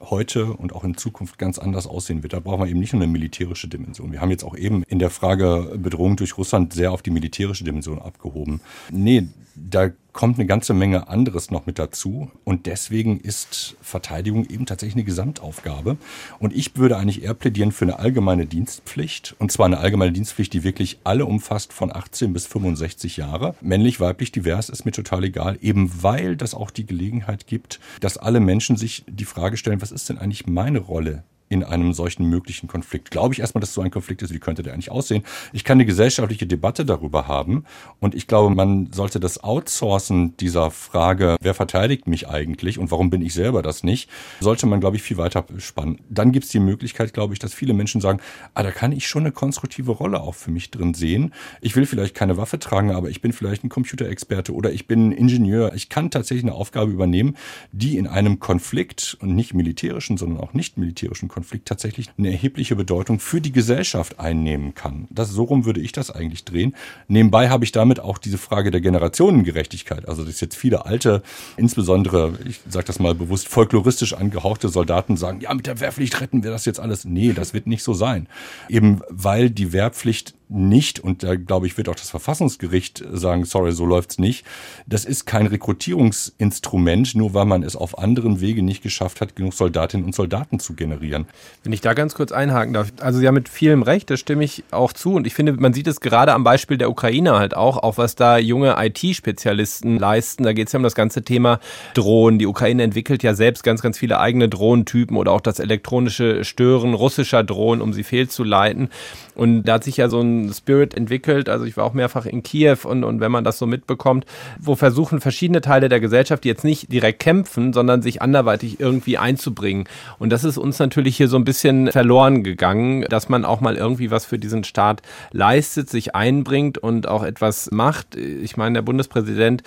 heute und auch in Zukunft ganz anders aussehen wird. Da brauchen wir eben nicht nur eine militärische Dimension. Wir haben jetzt auch eben in der Frage Bedrohung durch Russland sehr auf die militärische Dimension abgehoben. Nee, da kommt eine ganze Menge anderes noch mit dazu. Und deswegen ist Verteidigung eben tatsächlich eine Gesamtaufgabe. Und ich würde eigentlich eher plädieren für eine allgemeine Dienstpflicht. Und zwar eine allgemeine Dienstpflicht, die wirklich alle umfasst von 18 bis 65 Jahre. Männlich, weiblich, divers ist mir total egal. Eben weil das auch die Gelegenheit gibt, dass alle Menschen sich die Frage stellen, was ist denn eigentlich meine Rolle in einem solchen möglichen Konflikt. Glaube ich erstmal, dass so ein Konflikt ist, wie könnte der eigentlich aussehen? Ich kann eine gesellschaftliche Debatte darüber haben und ich glaube, man sollte das Outsourcen dieser Frage, wer verteidigt mich eigentlich und warum bin ich selber das nicht, sollte man, glaube ich, viel weiter spannen. Dann gibt es die Möglichkeit, glaube ich, dass viele Menschen sagen, ah, da kann ich schon eine konstruktive Rolle auch für mich drin sehen. Ich will vielleicht keine Waffe tragen, aber ich bin vielleicht ein Computerexperte oder ich bin Ingenieur. Ich kann tatsächlich eine Aufgabe übernehmen, die in einem Konflikt und nicht militärischen, sondern auch nicht militärischen Konflikt Konflikt tatsächlich eine erhebliche Bedeutung für die Gesellschaft einnehmen kann. Das, so rum würde ich das eigentlich drehen. Nebenbei habe ich damit auch diese Frage der Generationengerechtigkeit. Also, dass jetzt viele alte, insbesondere, ich sage das mal bewusst, folkloristisch angehauchte Soldaten sagen, ja, mit der Wehrpflicht retten wir das jetzt alles. Nee, das wird nicht so sein. Eben weil die Wehrpflicht nicht, und da glaube ich, wird auch das Verfassungsgericht sagen, sorry, so läuft's nicht. Das ist kein Rekrutierungsinstrument, nur weil man es auf anderen Wege nicht geschafft hat, genug Soldatinnen und Soldaten zu generieren. Wenn ich da ganz kurz einhaken darf. Also Sie haben mit vielem Recht, das stimme ich auch zu. Und ich finde, man sieht es gerade am Beispiel der Ukraine halt auch, auch was da junge IT-Spezialisten leisten. Da geht es ja um das ganze Thema Drohnen. Die Ukraine entwickelt ja selbst ganz, ganz viele eigene Drohnentypen oder auch das elektronische Stören russischer Drohnen, um sie fehlzuleiten. Und da hat sich ja so ein Spirit entwickelt. Also ich war auch mehrfach in Kiew und, und wenn man das so mitbekommt, wo versuchen verschiedene Teile der Gesellschaft, jetzt nicht direkt kämpfen, sondern sich anderweitig irgendwie einzubringen. Und das ist uns natürlich hier so ein bisschen verloren gegangen, dass man auch mal irgendwie was für diesen Staat leistet, sich einbringt und auch etwas macht. Ich meine, der Bundespräsident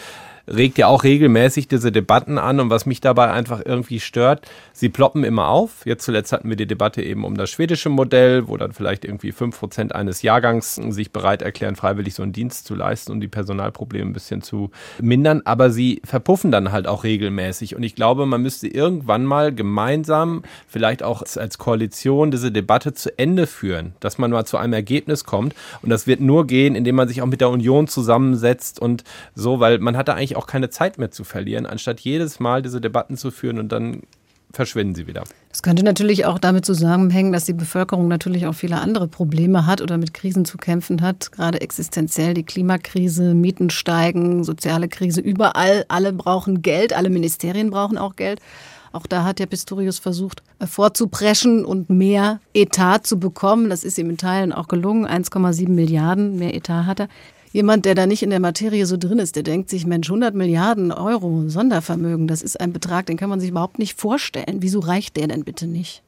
regt ja auch regelmäßig diese Debatten an und was mich dabei einfach irgendwie stört, sie ploppen immer auf. Jetzt zuletzt hatten wir die Debatte eben um das schwedische Modell, wo dann vielleicht irgendwie fünf Prozent eines Jahrgangs sich bereit erklären, freiwillig so einen Dienst zu leisten um die Personalprobleme ein bisschen zu mindern. Aber sie verpuffen dann halt auch regelmäßig. Und ich glaube, man müsste irgendwann mal gemeinsam, vielleicht auch als Koalition, diese Debatte zu Ende führen, dass man mal zu einem Ergebnis kommt. Und das wird nur gehen, indem man sich auch mit der Union zusammensetzt und so, weil man hat da eigentlich auch keine Zeit mehr zu verlieren, anstatt jedes Mal diese Debatten zu führen und dann verschwinden sie wieder. Das könnte natürlich auch damit zusammenhängen, dass die Bevölkerung natürlich auch viele andere Probleme hat oder mit Krisen zu kämpfen hat, gerade existenziell die Klimakrise, Mieten steigen, soziale Krise, überall, alle brauchen Geld, alle Ministerien brauchen auch Geld. Auch da hat der Pistorius versucht, vorzupreschen und mehr Etat zu bekommen. Das ist ihm in Teilen auch gelungen. 1,7 Milliarden mehr Etat hat er jemand, der da nicht in der Materie so drin ist, der denkt sich, Mensch, 100 Milliarden Euro Sondervermögen, das ist ein Betrag, den kann man sich überhaupt nicht vorstellen. Wieso reicht der denn bitte nicht?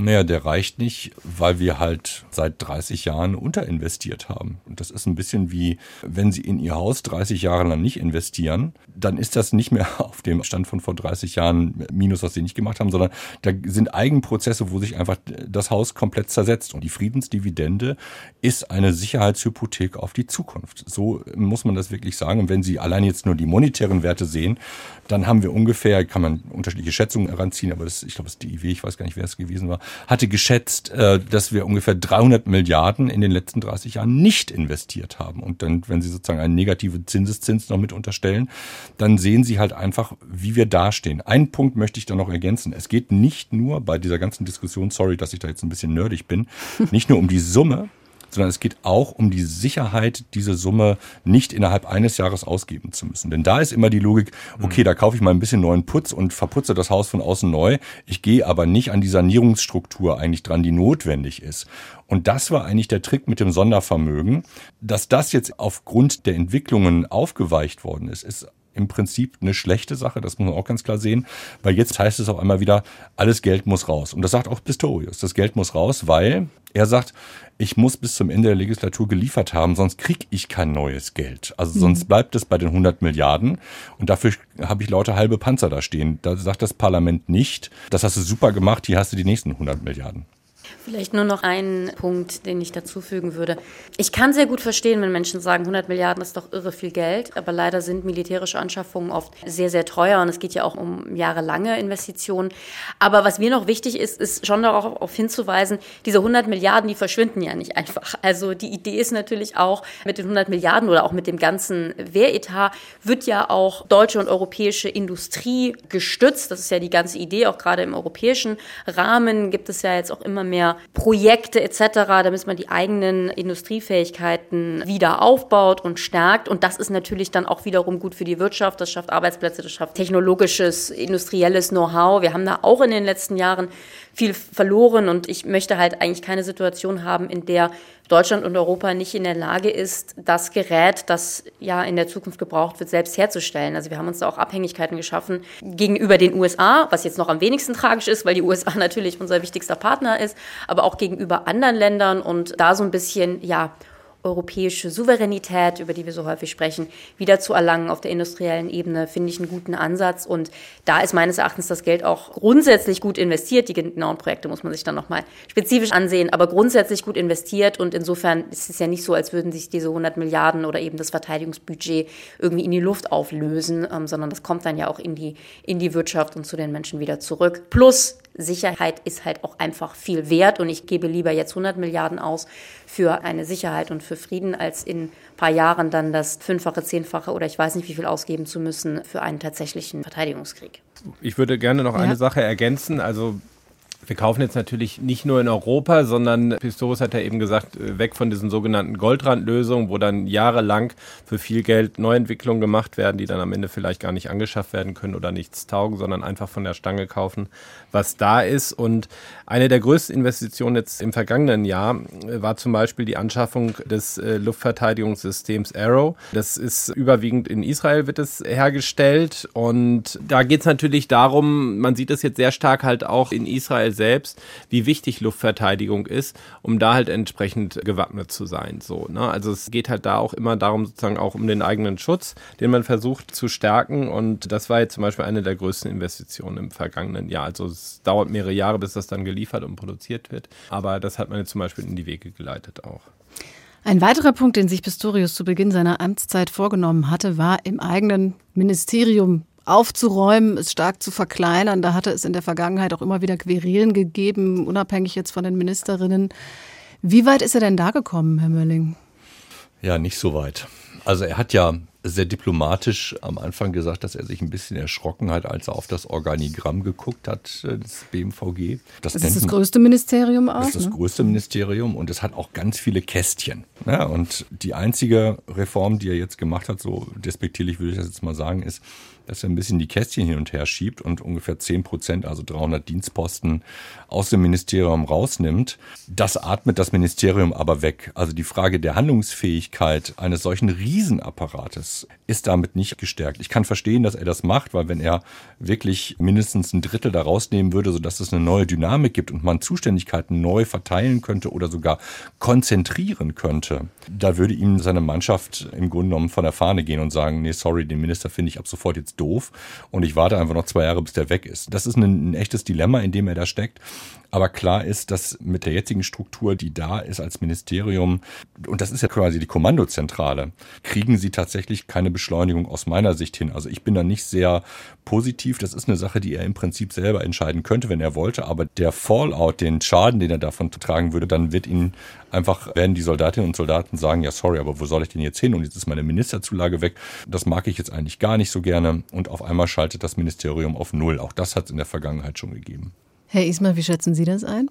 Naja, der reicht nicht, weil wir halt seit 30 Jahren unterinvestiert haben. Und das ist ein bisschen wie, wenn Sie in Ihr Haus 30 Jahre lang nicht investieren, dann ist das nicht mehr auf dem Stand von vor 30 Jahren Minus, was Sie nicht gemacht haben, sondern da sind Eigenprozesse, wo sich einfach das Haus komplett zersetzt. Und die Friedensdividende ist eine Sicherheitshypothek auf die Zukunft. So muss man das wirklich sagen. Und wenn Sie allein jetzt nur die monetären Werte sehen, dann haben wir ungefähr, kann man unterschiedliche Schätzungen heranziehen, aber das, ich glaube, das ist die IW, ich weiß gar nicht, wer es gewesen war, hatte geschätzt, äh, dass wir ungefähr 300 Milliarden in den letzten 30 Jahren nicht investiert haben. Und dann, wenn Sie sozusagen einen negativen Zinseszins noch mit unterstellen, dann sehen Sie halt einfach, wie wir dastehen. Einen Punkt möchte ich da noch ergänzen. Es geht nicht nur bei dieser ganzen Diskussion, sorry, dass ich da jetzt ein bisschen nerdig bin, nicht nur um die Summe, sondern es geht auch um die Sicherheit, diese Summe nicht innerhalb eines Jahres ausgeben zu müssen. Denn da ist immer die Logik, okay, da kaufe ich mal ein bisschen neuen Putz und verputze das Haus von außen neu. Ich gehe aber nicht an die Sanierungsstruktur eigentlich dran, die notwendig ist. Und das war eigentlich der Trick mit dem Sondervermögen. Dass das jetzt aufgrund der Entwicklungen aufgeweicht worden ist, ist im Prinzip eine schlechte Sache, das muss man auch ganz klar sehen, weil jetzt heißt es auf einmal wieder, alles Geld muss raus. Und das sagt auch Pistorius, das Geld muss raus, weil er sagt, ich muss bis zum Ende der Legislatur geliefert haben, sonst kriege ich kein neues Geld. Also mhm. sonst bleibt es bei den 100 Milliarden und dafür habe ich lauter halbe Panzer da stehen. Da sagt das Parlament nicht, das hast du super gemacht, hier hast du die nächsten 100 Milliarden. Vielleicht nur noch einen Punkt, den ich dazufügen würde. Ich kann sehr gut verstehen, wenn Menschen sagen, 100 Milliarden ist doch irre viel Geld, aber leider sind militärische Anschaffungen oft sehr, sehr teuer und es geht ja auch um jahrelange Investitionen. Aber was mir noch wichtig ist, ist schon darauf hinzuweisen, diese 100 Milliarden, die verschwinden ja nicht einfach. Also die Idee ist natürlich auch, mit den 100 Milliarden oder auch mit dem ganzen Wehretat wird ja auch deutsche und europäische Industrie gestützt. Das ist ja die ganze Idee, auch gerade im europäischen Rahmen gibt es ja jetzt auch immer mehr Projekte etc., damit man die eigenen Industriefähigkeiten wieder aufbaut und stärkt. Und das ist natürlich dann auch wiederum gut für die Wirtschaft. Das schafft Arbeitsplätze, das schafft technologisches, industrielles Know-how. Wir haben da auch in den letzten Jahren viel verloren und ich möchte halt eigentlich keine Situation haben, in der Deutschland und Europa nicht in der Lage ist, das Gerät, das ja in der Zukunft gebraucht wird, selbst herzustellen. Also wir haben uns da auch Abhängigkeiten geschaffen gegenüber den USA, was jetzt noch am wenigsten tragisch ist, weil die USA natürlich unser wichtigster Partner ist, aber auch gegenüber anderen Ländern und da so ein bisschen, ja, europäische Souveränität, über die wir so häufig sprechen, wieder zu erlangen auf der industriellen Ebene, finde ich einen guten Ansatz. Und da ist meines Erachtens das Geld auch grundsätzlich gut investiert. Die genauen Projekte muss man sich dann nochmal spezifisch ansehen, aber grundsätzlich gut investiert. Und insofern ist es ja nicht so, als würden sich diese 100 Milliarden oder eben das Verteidigungsbudget irgendwie in die Luft auflösen, ähm, sondern das kommt dann ja auch in die, in die Wirtschaft und zu den Menschen wieder zurück. Plus Sicherheit ist halt auch einfach viel wert und ich gebe lieber jetzt 100 Milliarden aus für eine Sicherheit und für Frieden, als in ein paar Jahren dann das Fünffache, Zehnfache oder ich weiß nicht wie viel ausgeben zu müssen für einen tatsächlichen Verteidigungskrieg. Ich würde gerne noch ja. eine Sache ergänzen. Also wir kaufen jetzt natürlich nicht nur in Europa, sondern Pistorius hat ja eben gesagt, äh, weg von diesen sogenannten Goldrandlösungen, wo dann jahrelang für viel Geld Neuentwicklungen gemacht werden, die dann am Ende vielleicht gar nicht angeschafft werden können oder nichts taugen, sondern einfach von der Stange kaufen, was da ist. Und eine der größten Investitionen jetzt im vergangenen Jahr äh, war zum Beispiel die Anschaffung des äh, Luftverteidigungssystems Arrow. Das ist überwiegend in Israel wird es hergestellt und da geht es natürlich darum, man sieht es jetzt sehr stark halt auch in Israel selbst, wie wichtig Luftverteidigung ist, um da halt entsprechend gewappnet zu sein. So, ne? Also es geht halt da auch immer darum, sozusagen auch um den eigenen Schutz, den man versucht zu stärken. Und das war jetzt zum Beispiel eine der größten Investitionen im vergangenen Jahr. Also es dauert mehrere Jahre, bis das dann geliefert und produziert wird. Aber das hat man jetzt zum Beispiel in die Wege geleitet auch. Ein weiterer Punkt, den sich Pistorius zu Beginn seiner Amtszeit vorgenommen hatte, war im eigenen Ministerium aufzuräumen, es stark zu verkleinern. Da hatte es in der Vergangenheit auch immer wieder Querelen gegeben, unabhängig jetzt von den Ministerinnen. Wie weit ist er denn da gekommen, Herr Mölling? Ja, nicht so weit. Also er hat ja sehr diplomatisch am Anfang gesagt, dass er sich ein bisschen erschrocken hat, als er auf das Organigramm geguckt hat äh, des BMVG. Das, das ist das größte Ministerium auch. Das ist das ne? größte Ministerium und es hat auch ganz viele Kästchen. Ja, und die einzige Reform, die er jetzt gemacht hat, so despektierlich würde ich das jetzt mal sagen, ist, dass er ein bisschen die Kästchen hin und her schiebt und ungefähr 10 Prozent, also 300 Dienstposten aus dem Ministerium rausnimmt. Das atmet das Ministerium aber weg. Also die Frage der Handlungsfähigkeit eines solchen Riesenapparates ist damit nicht gestärkt. Ich kann verstehen, dass er das macht, weil wenn er wirklich mindestens ein Drittel da rausnehmen würde, sodass es eine neue Dynamik gibt und man Zuständigkeiten neu verteilen könnte oder sogar konzentrieren könnte, da würde ihm seine Mannschaft im Grunde genommen von der Fahne gehen und sagen, nee, sorry, den Minister finde ich ab sofort jetzt doof und ich warte einfach noch zwei Jahre, bis der weg ist. Das ist ein, ein echtes Dilemma, in dem er da steckt. Aber klar ist, dass mit der jetzigen Struktur, die da ist als Ministerium, und das ist ja quasi die Kommandozentrale, kriegen sie tatsächlich keine Beschleunigung aus meiner Sicht hin. Also ich bin da nicht sehr positiv. Das ist eine Sache, die er im Prinzip selber entscheiden könnte, wenn er wollte. Aber der Fallout, den Schaden, den er davon tragen würde, dann wird ihn einfach, werden die Soldatinnen und Soldaten sagen, ja sorry, aber wo soll ich denn jetzt hin? Und jetzt ist meine Ministerzulage weg. Das mag ich jetzt eigentlich gar nicht so gerne. Und auf einmal schaltet das Ministerium auf Null. Auch das hat es in der Vergangenheit schon gegeben. Herr Ismar, wie schätzen Sie das ein?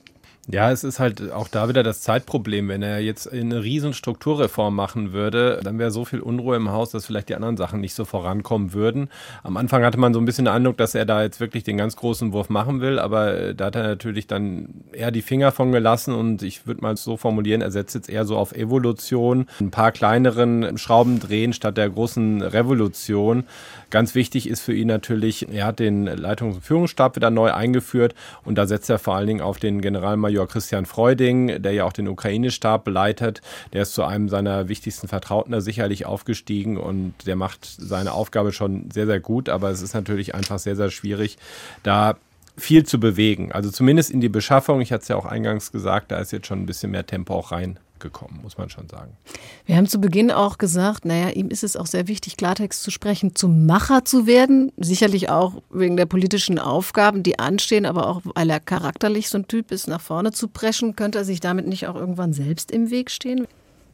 Ja, es ist halt auch da wieder das Zeitproblem. Wenn er jetzt eine riesen Strukturreform machen würde, dann wäre so viel Unruhe im Haus, dass vielleicht die anderen Sachen nicht so vorankommen würden. Am Anfang hatte man so ein bisschen den Eindruck, dass er da jetzt wirklich den ganz großen Wurf machen will, aber äh, da hat er natürlich dann eher die Finger von gelassen und ich würde mal so formulieren, er setzt jetzt eher so auf Evolution, ein paar kleineren Schrauben drehen statt der großen Revolution. Ganz wichtig ist für ihn natürlich, er hat den Leitungs- und Führungsstab wieder neu eingeführt und da setzt er vor allen Dingen auf den Generalmajor Christian Freuding, der ja auch den Ukraine-Stab leitet. Der ist zu einem seiner wichtigsten Vertrauten da sicherlich aufgestiegen und der macht seine Aufgabe schon sehr, sehr gut, aber es ist natürlich einfach sehr, sehr schwierig, da viel zu bewegen. Also zumindest in die Beschaffung. Ich hatte es ja auch eingangs gesagt, da ist jetzt schon ein bisschen mehr Tempo auch rein gekommen, muss man schon sagen. Wir haben zu Beginn auch gesagt, naja, ihm ist es auch sehr wichtig, Klartext zu sprechen, zum Macher zu werden. Sicherlich auch wegen der politischen Aufgaben, die anstehen, aber auch weil er charakterlich so ein Typ ist, nach vorne zu preschen, könnte er sich damit nicht auch irgendwann selbst im Weg stehen?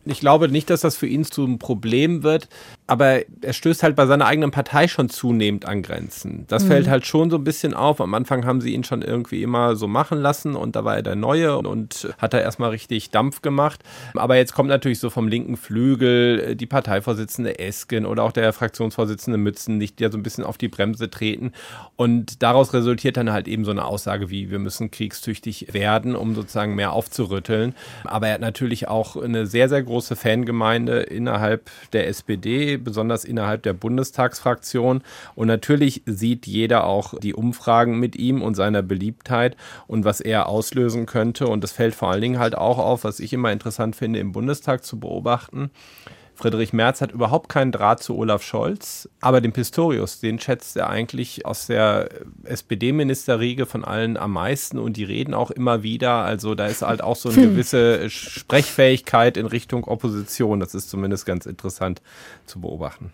Ich glaube nicht, dass das für ihn zu einem Problem wird, aber er stößt halt bei seiner eigenen Partei schon zunehmend an Grenzen. Das mhm. fällt halt schon so ein bisschen auf. Am Anfang haben sie ihn schon irgendwie immer so machen lassen und da war er der Neue und hat da erstmal richtig Dampf gemacht. Aber jetzt kommt natürlich so vom linken Flügel äh, die Parteivorsitzende Esken oder auch der Fraktionsvorsitzende Mützen, nicht ja so ein bisschen auf die Bremse treten. Und daraus resultiert dann halt eben so eine Aussage wie, wir müssen kriegstüchtig werden, um sozusagen mehr aufzurütteln. Aber er hat natürlich auch eine sehr, sehr große große Fangemeinde innerhalb der SPD, besonders innerhalb der Bundestagsfraktion. Und natürlich sieht jeder auch die Umfragen mit ihm und seiner Beliebtheit und was er auslösen könnte. Und das fällt vor allen Dingen halt auch auf, was ich immer interessant finde, im Bundestag zu beobachten Friedrich Merz hat überhaupt keinen Draht zu Olaf Scholz, aber den Pistorius, den schätzt er eigentlich aus der SPD-Ministerriege von allen am meisten und die reden auch immer wieder. Also da ist halt auch so eine gewisse Sprechfähigkeit in Richtung Opposition. Das ist zumindest ganz interessant zu beobachten.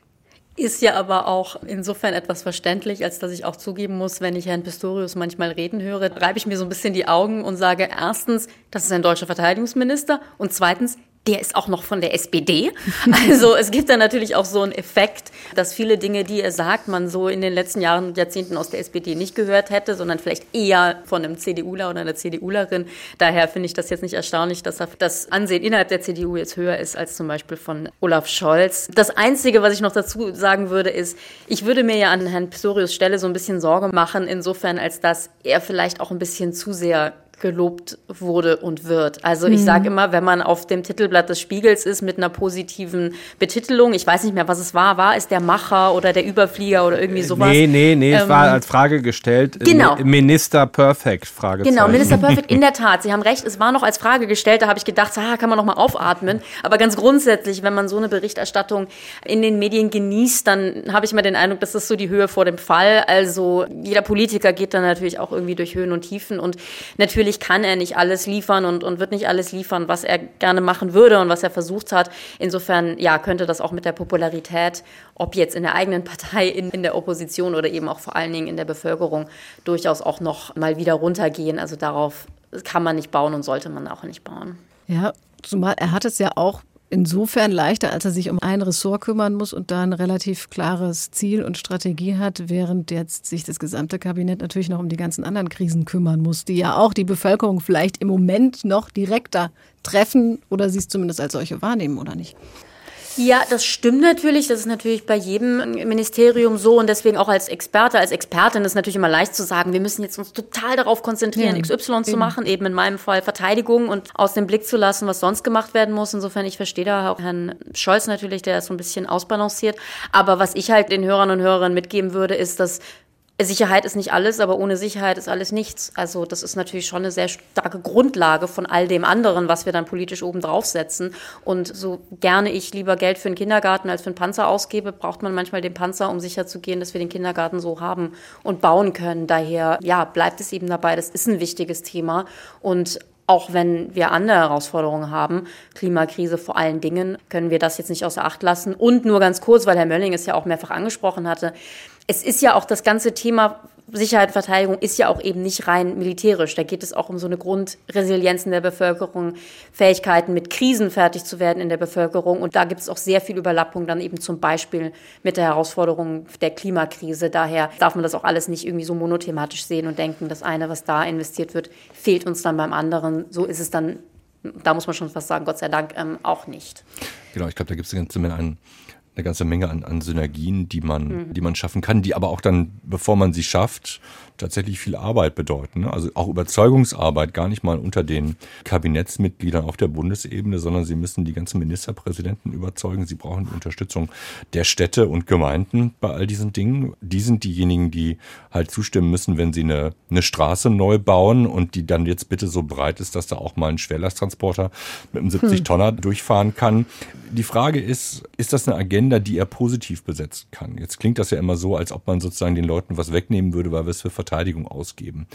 Ist ja aber auch insofern etwas verständlich, als dass ich auch zugeben muss, wenn ich Herrn Pistorius manchmal reden höre, reibe ich mir so ein bisschen die Augen und sage erstens, das ist ein deutscher Verteidigungsminister und zweitens, der ist auch noch von der SPD. Also es gibt da natürlich auch so einen Effekt, dass viele Dinge, die er sagt, man so in den letzten Jahren und Jahrzehnten aus der SPD nicht gehört hätte, sondern vielleicht eher von einem CDUler oder einer CDUlerin. Daher finde ich das jetzt nicht erstaunlich, dass das Ansehen innerhalb der CDU jetzt höher ist als zum Beispiel von Olaf Scholz. Das Einzige, was ich noch dazu sagen würde, ist, ich würde mir ja an Herrn Pistorius Stelle so ein bisschen Sorge machen, insofern als dass er vielleicht auch ein bisschen zu sehr gelobt wurde und wird. Also ich sage mhm. immer, wenn man auf dem Titelblatt des Spiegels ist mit einer positiven Betitelung, ich weiß nicht mehr, was es war, war es der Macher oder der Überflieger oder irgendwie sowas? Nee, nee, nee, ähm, es war als Frage gestellt. Genau. Minister Perfect, Frage. Genau, Minister Perfect, in der Tat. Sie haben recht, es war noch als Frage gestellt, da habe ich gedacht, ah, kann man noch mal aufatmen. Aber ganz grundsätzlich, wenn man so eine Berichterstattung in den Medien genießt, dann habe ich immer den Eindruck, das ist so die Höhe vor dem Fall. Also jeder Politiker geht dann natürlich auch irgendwie durch Höhen und Tiefen und natürlich natürlich kann er nicht alles liefern und, und wird nicht alles liefern, was er gerne machen würde und was er versucht hat. Insofern, ja, könnte das auch mit der Popularität, ob jetzt in der eigenen Partei, in, in der Opposition oder eben auch vor allen Dingen in der Bevölkerung, durchaus auch noch mal wieder runtergehen. Also darauf kann man nicht bauen und sollte man auch nicht bauen. Ja, zumal er hat es ja auch insofern leichter, als er sich um ein Ressort kümmern muss und da ein relativ klares Ziel und Strategie hat, während jetzt sich das gesamte Kabinett natürlich noch um die ganzen anderen Krisen kümmern muss, die ja auch die Bevölkerung vielleicht im Moment noch direkter treffen oder sie es zumindest als solche wahrnehmen, oder nicht? Ja, das stimmt natürlich. Das ist natürlich bei jedem Ministerium so und deswegen auch als Experte, als Expertin ist natürlich immer leicht zu sagen, wir müssen jetzt uns total darauf konzentrieren, ja, XY eben. zu machen, eben in meinem Fall Verteidigung und aus dem Blick zu lassen, was sonst gemacht werden muss. Insofern, ich verstehe da auch Herrn Scholz natürlich, der ist so ein bisschen ausbalanciert. Aber was ich halt den Hörern und Hörerinnen mitgeben würde, ist, dass Sicherheit ist nicht alles, aber ohne Sicherheit ist alles nichts. Also das ist natürlich schon eine sehr starke Grundlage von all dem anderen, was wir dann politisch oben draufsetzen. Und so gerne ich lieber Geld für einen Kindergarten als für einen Panzer ausgebe, braucht man manchmal den Panzer, um sicherzugehen, dass wir den Kindergarten so haben und bauen können. Daher, ja, bleibt es eben dabei, das ist ein wichtiges Thema. Und auch wenn wir andere Herausforderungen haben, Klimakrise vor allen Dingen, können wir das jetzt nicht außer Acht lassen. Und nur ganz kurz, weil Herr Mölling es ja auch mehrfach angesprochen hatte, es ist ja auch das ganze Thema Sicherheit und Verteidigung ist ja auch eben nicht rein militärisch. Da geht es auch um so eine Grundresilienz in der Bevölkerung, Fähigkeiten mit Krisen fertig zu werden in der Bevölkerung. Und da gibt es auch sehr viel Überlappung dann eben zum Beispiel mit der Herausforderung der Klimakrise. Daher darf man das auch alles nicht irgendwie so monothematisch sehen und denken, das eine, was da investiert wird, fehlt uns dann beim anderen. So ist es dann, da muss man schon fast sagen, Gott sei Dank ähm, auch nicht. Genau, ich glaube, da gibt es eine ganze Menge an eine ganze Menge an, an Synergien, die man, mhm. die man schaffen kann, die aber auch dann, bevor man sie schafft, tatsächlich viel Arbeit bedeuten. Ne? Also auch Überzeugungsarbeit, gar nicht mal unter den Kabinettsmitgliedern auf der Bundesebene, sondern sie müssen die ganzen Ministerpräsidenten überzeugen. Sie brauchen die Unterstützung der Städte und Gemeinden bei all diesen Dingen. Die sind diejenigen, die halt zustimmen müssen, wenn sie eine, eine Straße neu bauen und die dann jetzt bitte so breit ist, dass da auch mal ein Schwerlasttransporter mit einem 70-Tonner hm. durchfahren kann. Die Frage ist, ist das eine Agenda, die er positiv besetzen kann? Jetzt klingt das ja immer so, als ob man sozusagen den Leuten was wegnehmen würde, weil wir es für Verteidigung ausgeben.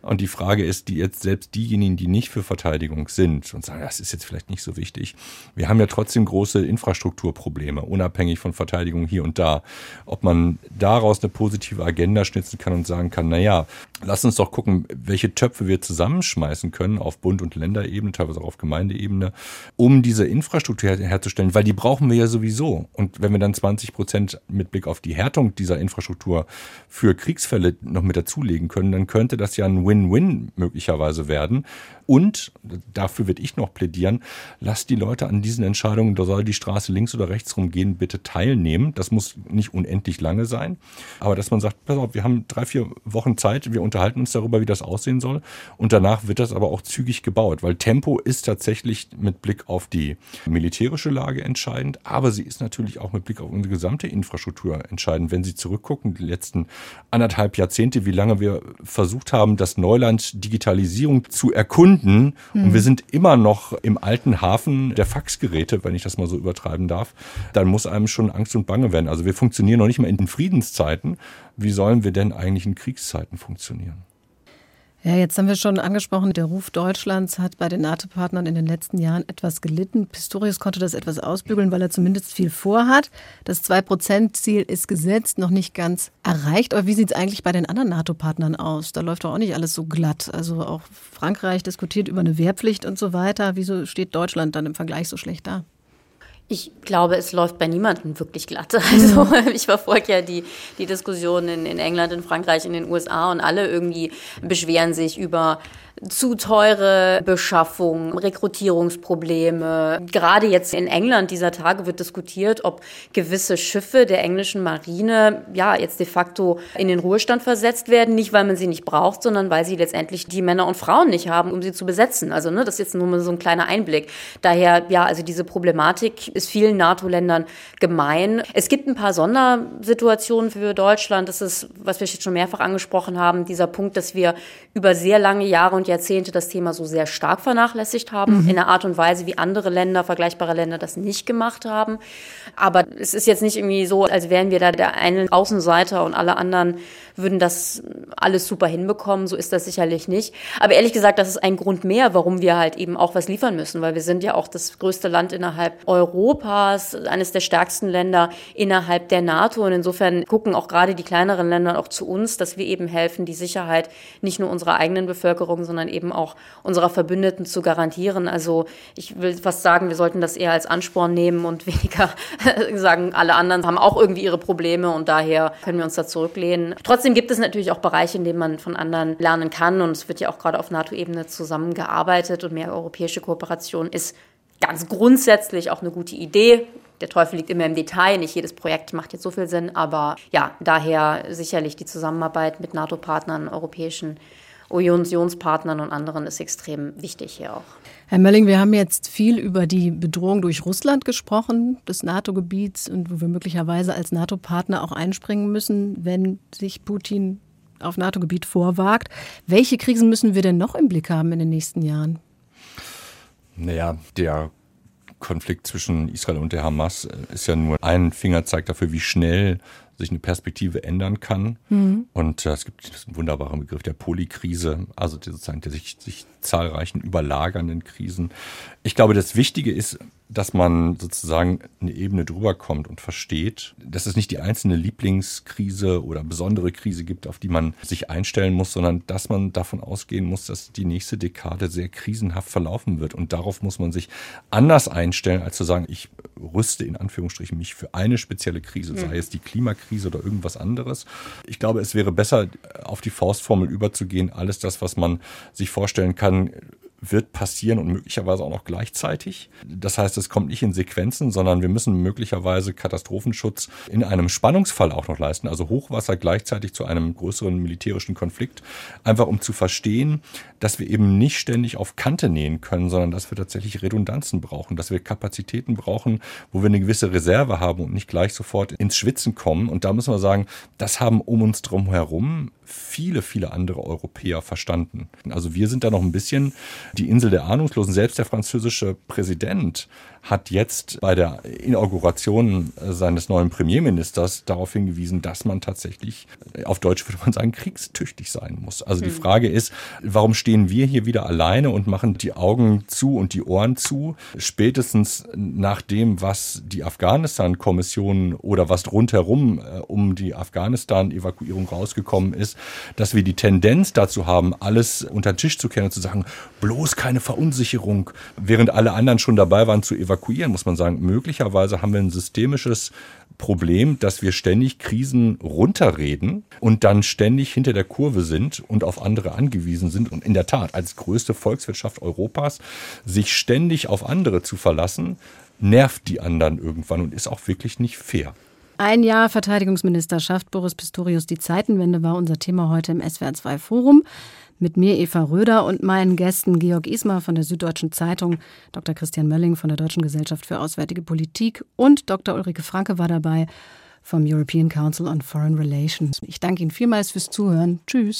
Und die Frage ist, die jetzt selbst diejenigen, die nicht für Verteidigung sind und sagen, das ist jetzt vielleicht nicht so wichtig. Wir haben ja trotzdem große Infrastrukturprobleme, unabhängig von Verteidigung hier und da. Ob man daraus eine positive Agenda schnitzen kann und sagen kann, na ja, lass uns doch gucken, welche Töpfe wir zusammenschmeißen können auf Bund- und Länderebene, teilweise auch auf Gemeindeebene, um diese Infrastruktur herzustellen, weil die brauchen wir ja sowieso. Und wenn wir dann 20 Prozent mit Blick auf die Härtung dieser Infrastruktur für Kriegsfälle noch mit dazulegen können, dann könnte das ja ein Win-Win möglicherweise werden. Und dafür würde ich noch plädieren, lasst die Leute an diesen Entscheidungen, da soll die Straße links oder rechts rumgehen, bitte teilnehmen. Das muss nicht unendlich lange sein. Aber dass man sagt, pass auf, wir haben drei, vier Wochen Zeit, wir unterhalten uns darüber, wie das aussehen soll. Und danach wird das aber auch zügig gebaut, weil Tempo ist tatsächlich mit Blick auf die militärische Lage entscheidend, aber sie ist natürlich auch mit Blick auf unsere gesamte Infrastruktur entscheidend. Wenn Sie zurückgucken, die letzten anderthalb Jahrzehnte, wie lange wir versucht haben, das Neuland Digitalisierung zu erkunden, mhm. und wir sind immer noch im alten Hafen der Faxgeräte, wenn ich das mal so übertreiben darf, dann muss einem schon Angst und Bange werden. Also wir funktionieren noch nicht mal in den Friedenszeiten. Wie sollen wir denn eigentlich in Kriegszeiten funktionieren? Ja, jetzt haben wir schon angesprochen, der Ruf Deutschlands hat bei den NATO-Partnern in den letzten Jahren etwas gelitten. Pistorius konnte das etwas ausbügeln, weil er zumindest viel vorhat. Das 2-Prozent-Ziel ist gesetzt, noch nicht ganz erreicht. Aber wie sieht es eigentlich bei den anderen NATO-Partnern aus? Da läuft doch auch nicht alles so glatt. Also auch Frankreich diskutiert über eine Wehrpflicht und so weiter. Wieso steht Deutschland dann im Vergleich so schlecht da? Ich glaube, es läuft bei niemandem wirklich glatt. Also ich verfolge ja die, die Diskussion in, in England, in Frankreich, in den USA und alle irgendwie beschweren sich über zu teure Beschaffung, Rekrutierungsprobleme. Gerade jetzt in England dieser Tage wird diskutiert, ob gewisse Schiffe der englischen Marine ja jetzt de facto in den Ruhestand versetzt werden, nicht weil man sie nicht braucht, sondern weil sie letztendlich die Männer und Frauen nicht haben, um sie zu besetzen. Also ne, das ist jetzt nur mal so ein kleiner Einblick. Daher ja, also diese Problematik ist vielen NATO-Ländern gemein. Es gibt ein paar Sondersituationen für Deutschland. Das ist, was wir jetzt schon mehrfach angesprochen haben, dieser Punkt, dass wir über sehr lange Jahre und Jahrzehnte das Thema so sehr stark vernachlässigt haben, mhm. in einer Art und Weise, wie andere Länder, vergleichbare Länder das nicht gemacht haben. Aber es ist jetzt nicht irgendwie so, als wären wir da der eine Außenseiter und alle anderen würden das alles super hinbekommen. So ist das sicherlich nicht. Aber ehrlich gesagt, das ist ein Grund mehr, warum wir halt eben auch was liefern müssen, weil wir sind ja auch das größte Land innerhalb Europas, eines der stärksten Länder innerhalb der NATO. Und insofern gucken auch gerade die kleineren Länder auch zu uns, dass wir eben helfen, die Sicherheit nicht nur unserer eigenen Bevölkerung, sondern eben auch unserer Verbündeten zu garantieren. Also ich will fast sagen, wir sollten das eher als Ansporn nehmen und weniger sagen, alle anderen haben auch irgendwie ihre Probleme und daher können wir uns da zurücklehnen. Trotzdem Trotzdem gibt es natürlich auch Bereiche, in denen man von anderen lernen kann. Und es wird ja auch gerade auf NATO-Ebene zusammengearbeitet und mehr europäische Kooperation ist ganz grundsätzlich auch eine gute Idee. Der Teufel liegt immer im Detail. Nicht jedes Projekt macht jetzt so viel Sinn. Aber ja, daher sicherlich die Zusammenarbeit mit NATO-Partnern, europäischen Unionspartnern und anderen ist extrem wichtig hier auch. Herr Mölling, wir haben jetzt viel über die Bedrohung durch Russland gesprochen, des NATO-Gebiets und wo wir möglicherweise als NATO-Partner auch einspringen müssen, wenn sich Putin auf NATO-Gebiet vorwagt. Welche Krisen müssen wir denn noch im Blick haben in den nächsten Jahren? Naja, der Konflikt zwischen Israel und der Hamas ist ja nur ein Fingerzeig dafür, wie schnell sich eine Perspektive ändern kann. Mhm. Und äh, es gibt einen wunderbaren Begriff der Polykrise, also sozusagen der sich, sich zahlreichen überlagernden Krisen. Ich glaube, das Wichtige ist, dass man sozusagen eine Ebene drüber kommt und versteht, dass es nicht die einzelne Lieblingskrise oder besondere Krise gibt, auf die man sich einstellen muss, sondern dass man davon ausgehen muss, dass die nächste Dekade sehr krisenhaft verlaufen wird. Und darauf muss man sich anders einstellen, als zu sagen, ich rüste in Anführungsstrichen mich für eine spezielle Krise, sei es die Klimakrise oder irgendwas anderes. Ich glaube, es wäre besser, auf die Faustformel überzugehen, alles das, was man sich vorstellen kann, wird passieren und möglicherweise auch noch gleichzeitig. Das heißt, es kommt nicht in Sequenzen, sondern wir müssen möglicherweise Katastrophenschutz in einem Spannungsfall auch noch leisten, also Hochwasser gleichzeitig zu einem größeren militärischen Konflikt, einfach um zu verstehen, dass wir eben nicht ständig auf Kante nähen können, sondern dass wir tatsächlich Redundanzen brauchen, dass wir Kapazitäten brauchen, wo wir eine gewisse Reserve haben und nicht gleich sofort ins Schwitzen kommen. Und da müssen wir sagen, das haben um uns drum herum viele, viele andere Europäer verstanden. Also wir sind da noch ein bisschen die Insel der Ahnungslosen. Selbst der französische Präsident hat jetzt bei der Inauguration seines neuen Premierministers darauf hingewiesen, dass man tatsächlich, auf Deutsch würde man sagen, kriegstüchtig sein muss. Also die hm. Frage ist, warum stehen wir hier wieder alleine und machen die Augen zu und die Ohren zu? Spätestens nach dem, was die Afghanistan-Kommission oder was rundherum äh, um die Afghanistan-Evakuierung rausgekommen ist, dass wir die Tendenz dazu haben, alles unter den Tisch zu kehren und zu sagen, bloß keine Verunsicherung, während alle anderen schon dabei waren zu evakuieren evakuieren, muss man sagen. Möglicherweise haben wir ein systemisches Problem, dass wir ständig Krisen runterreden und dann ständig hinter der Kurve sind und auf andere angewiesen sind. Und in der Tat, als größte Volkswirtschaft Europas, sich ständig auf andere zu verlassen, nervt die anderen irgendwann und ist auch wirklich nicht fair. Ein Jahr Verteidigungsministerschaft Boris Pistorius, die Zeitenwende war unser Thema heute im SWR2 Forum mit mir Eva Röder und meinen Gästen Georg Ismar von der Süddeutschen Zeitung, Dr. Christian Mölling von der Deutschen Gesellschaft für Auswärtige Politik und Dr. Ulrike Franke war dabei vom European Council on Foreign Relations. Ich danke Ihnen vielmals fürs Zuhören. Tschüss.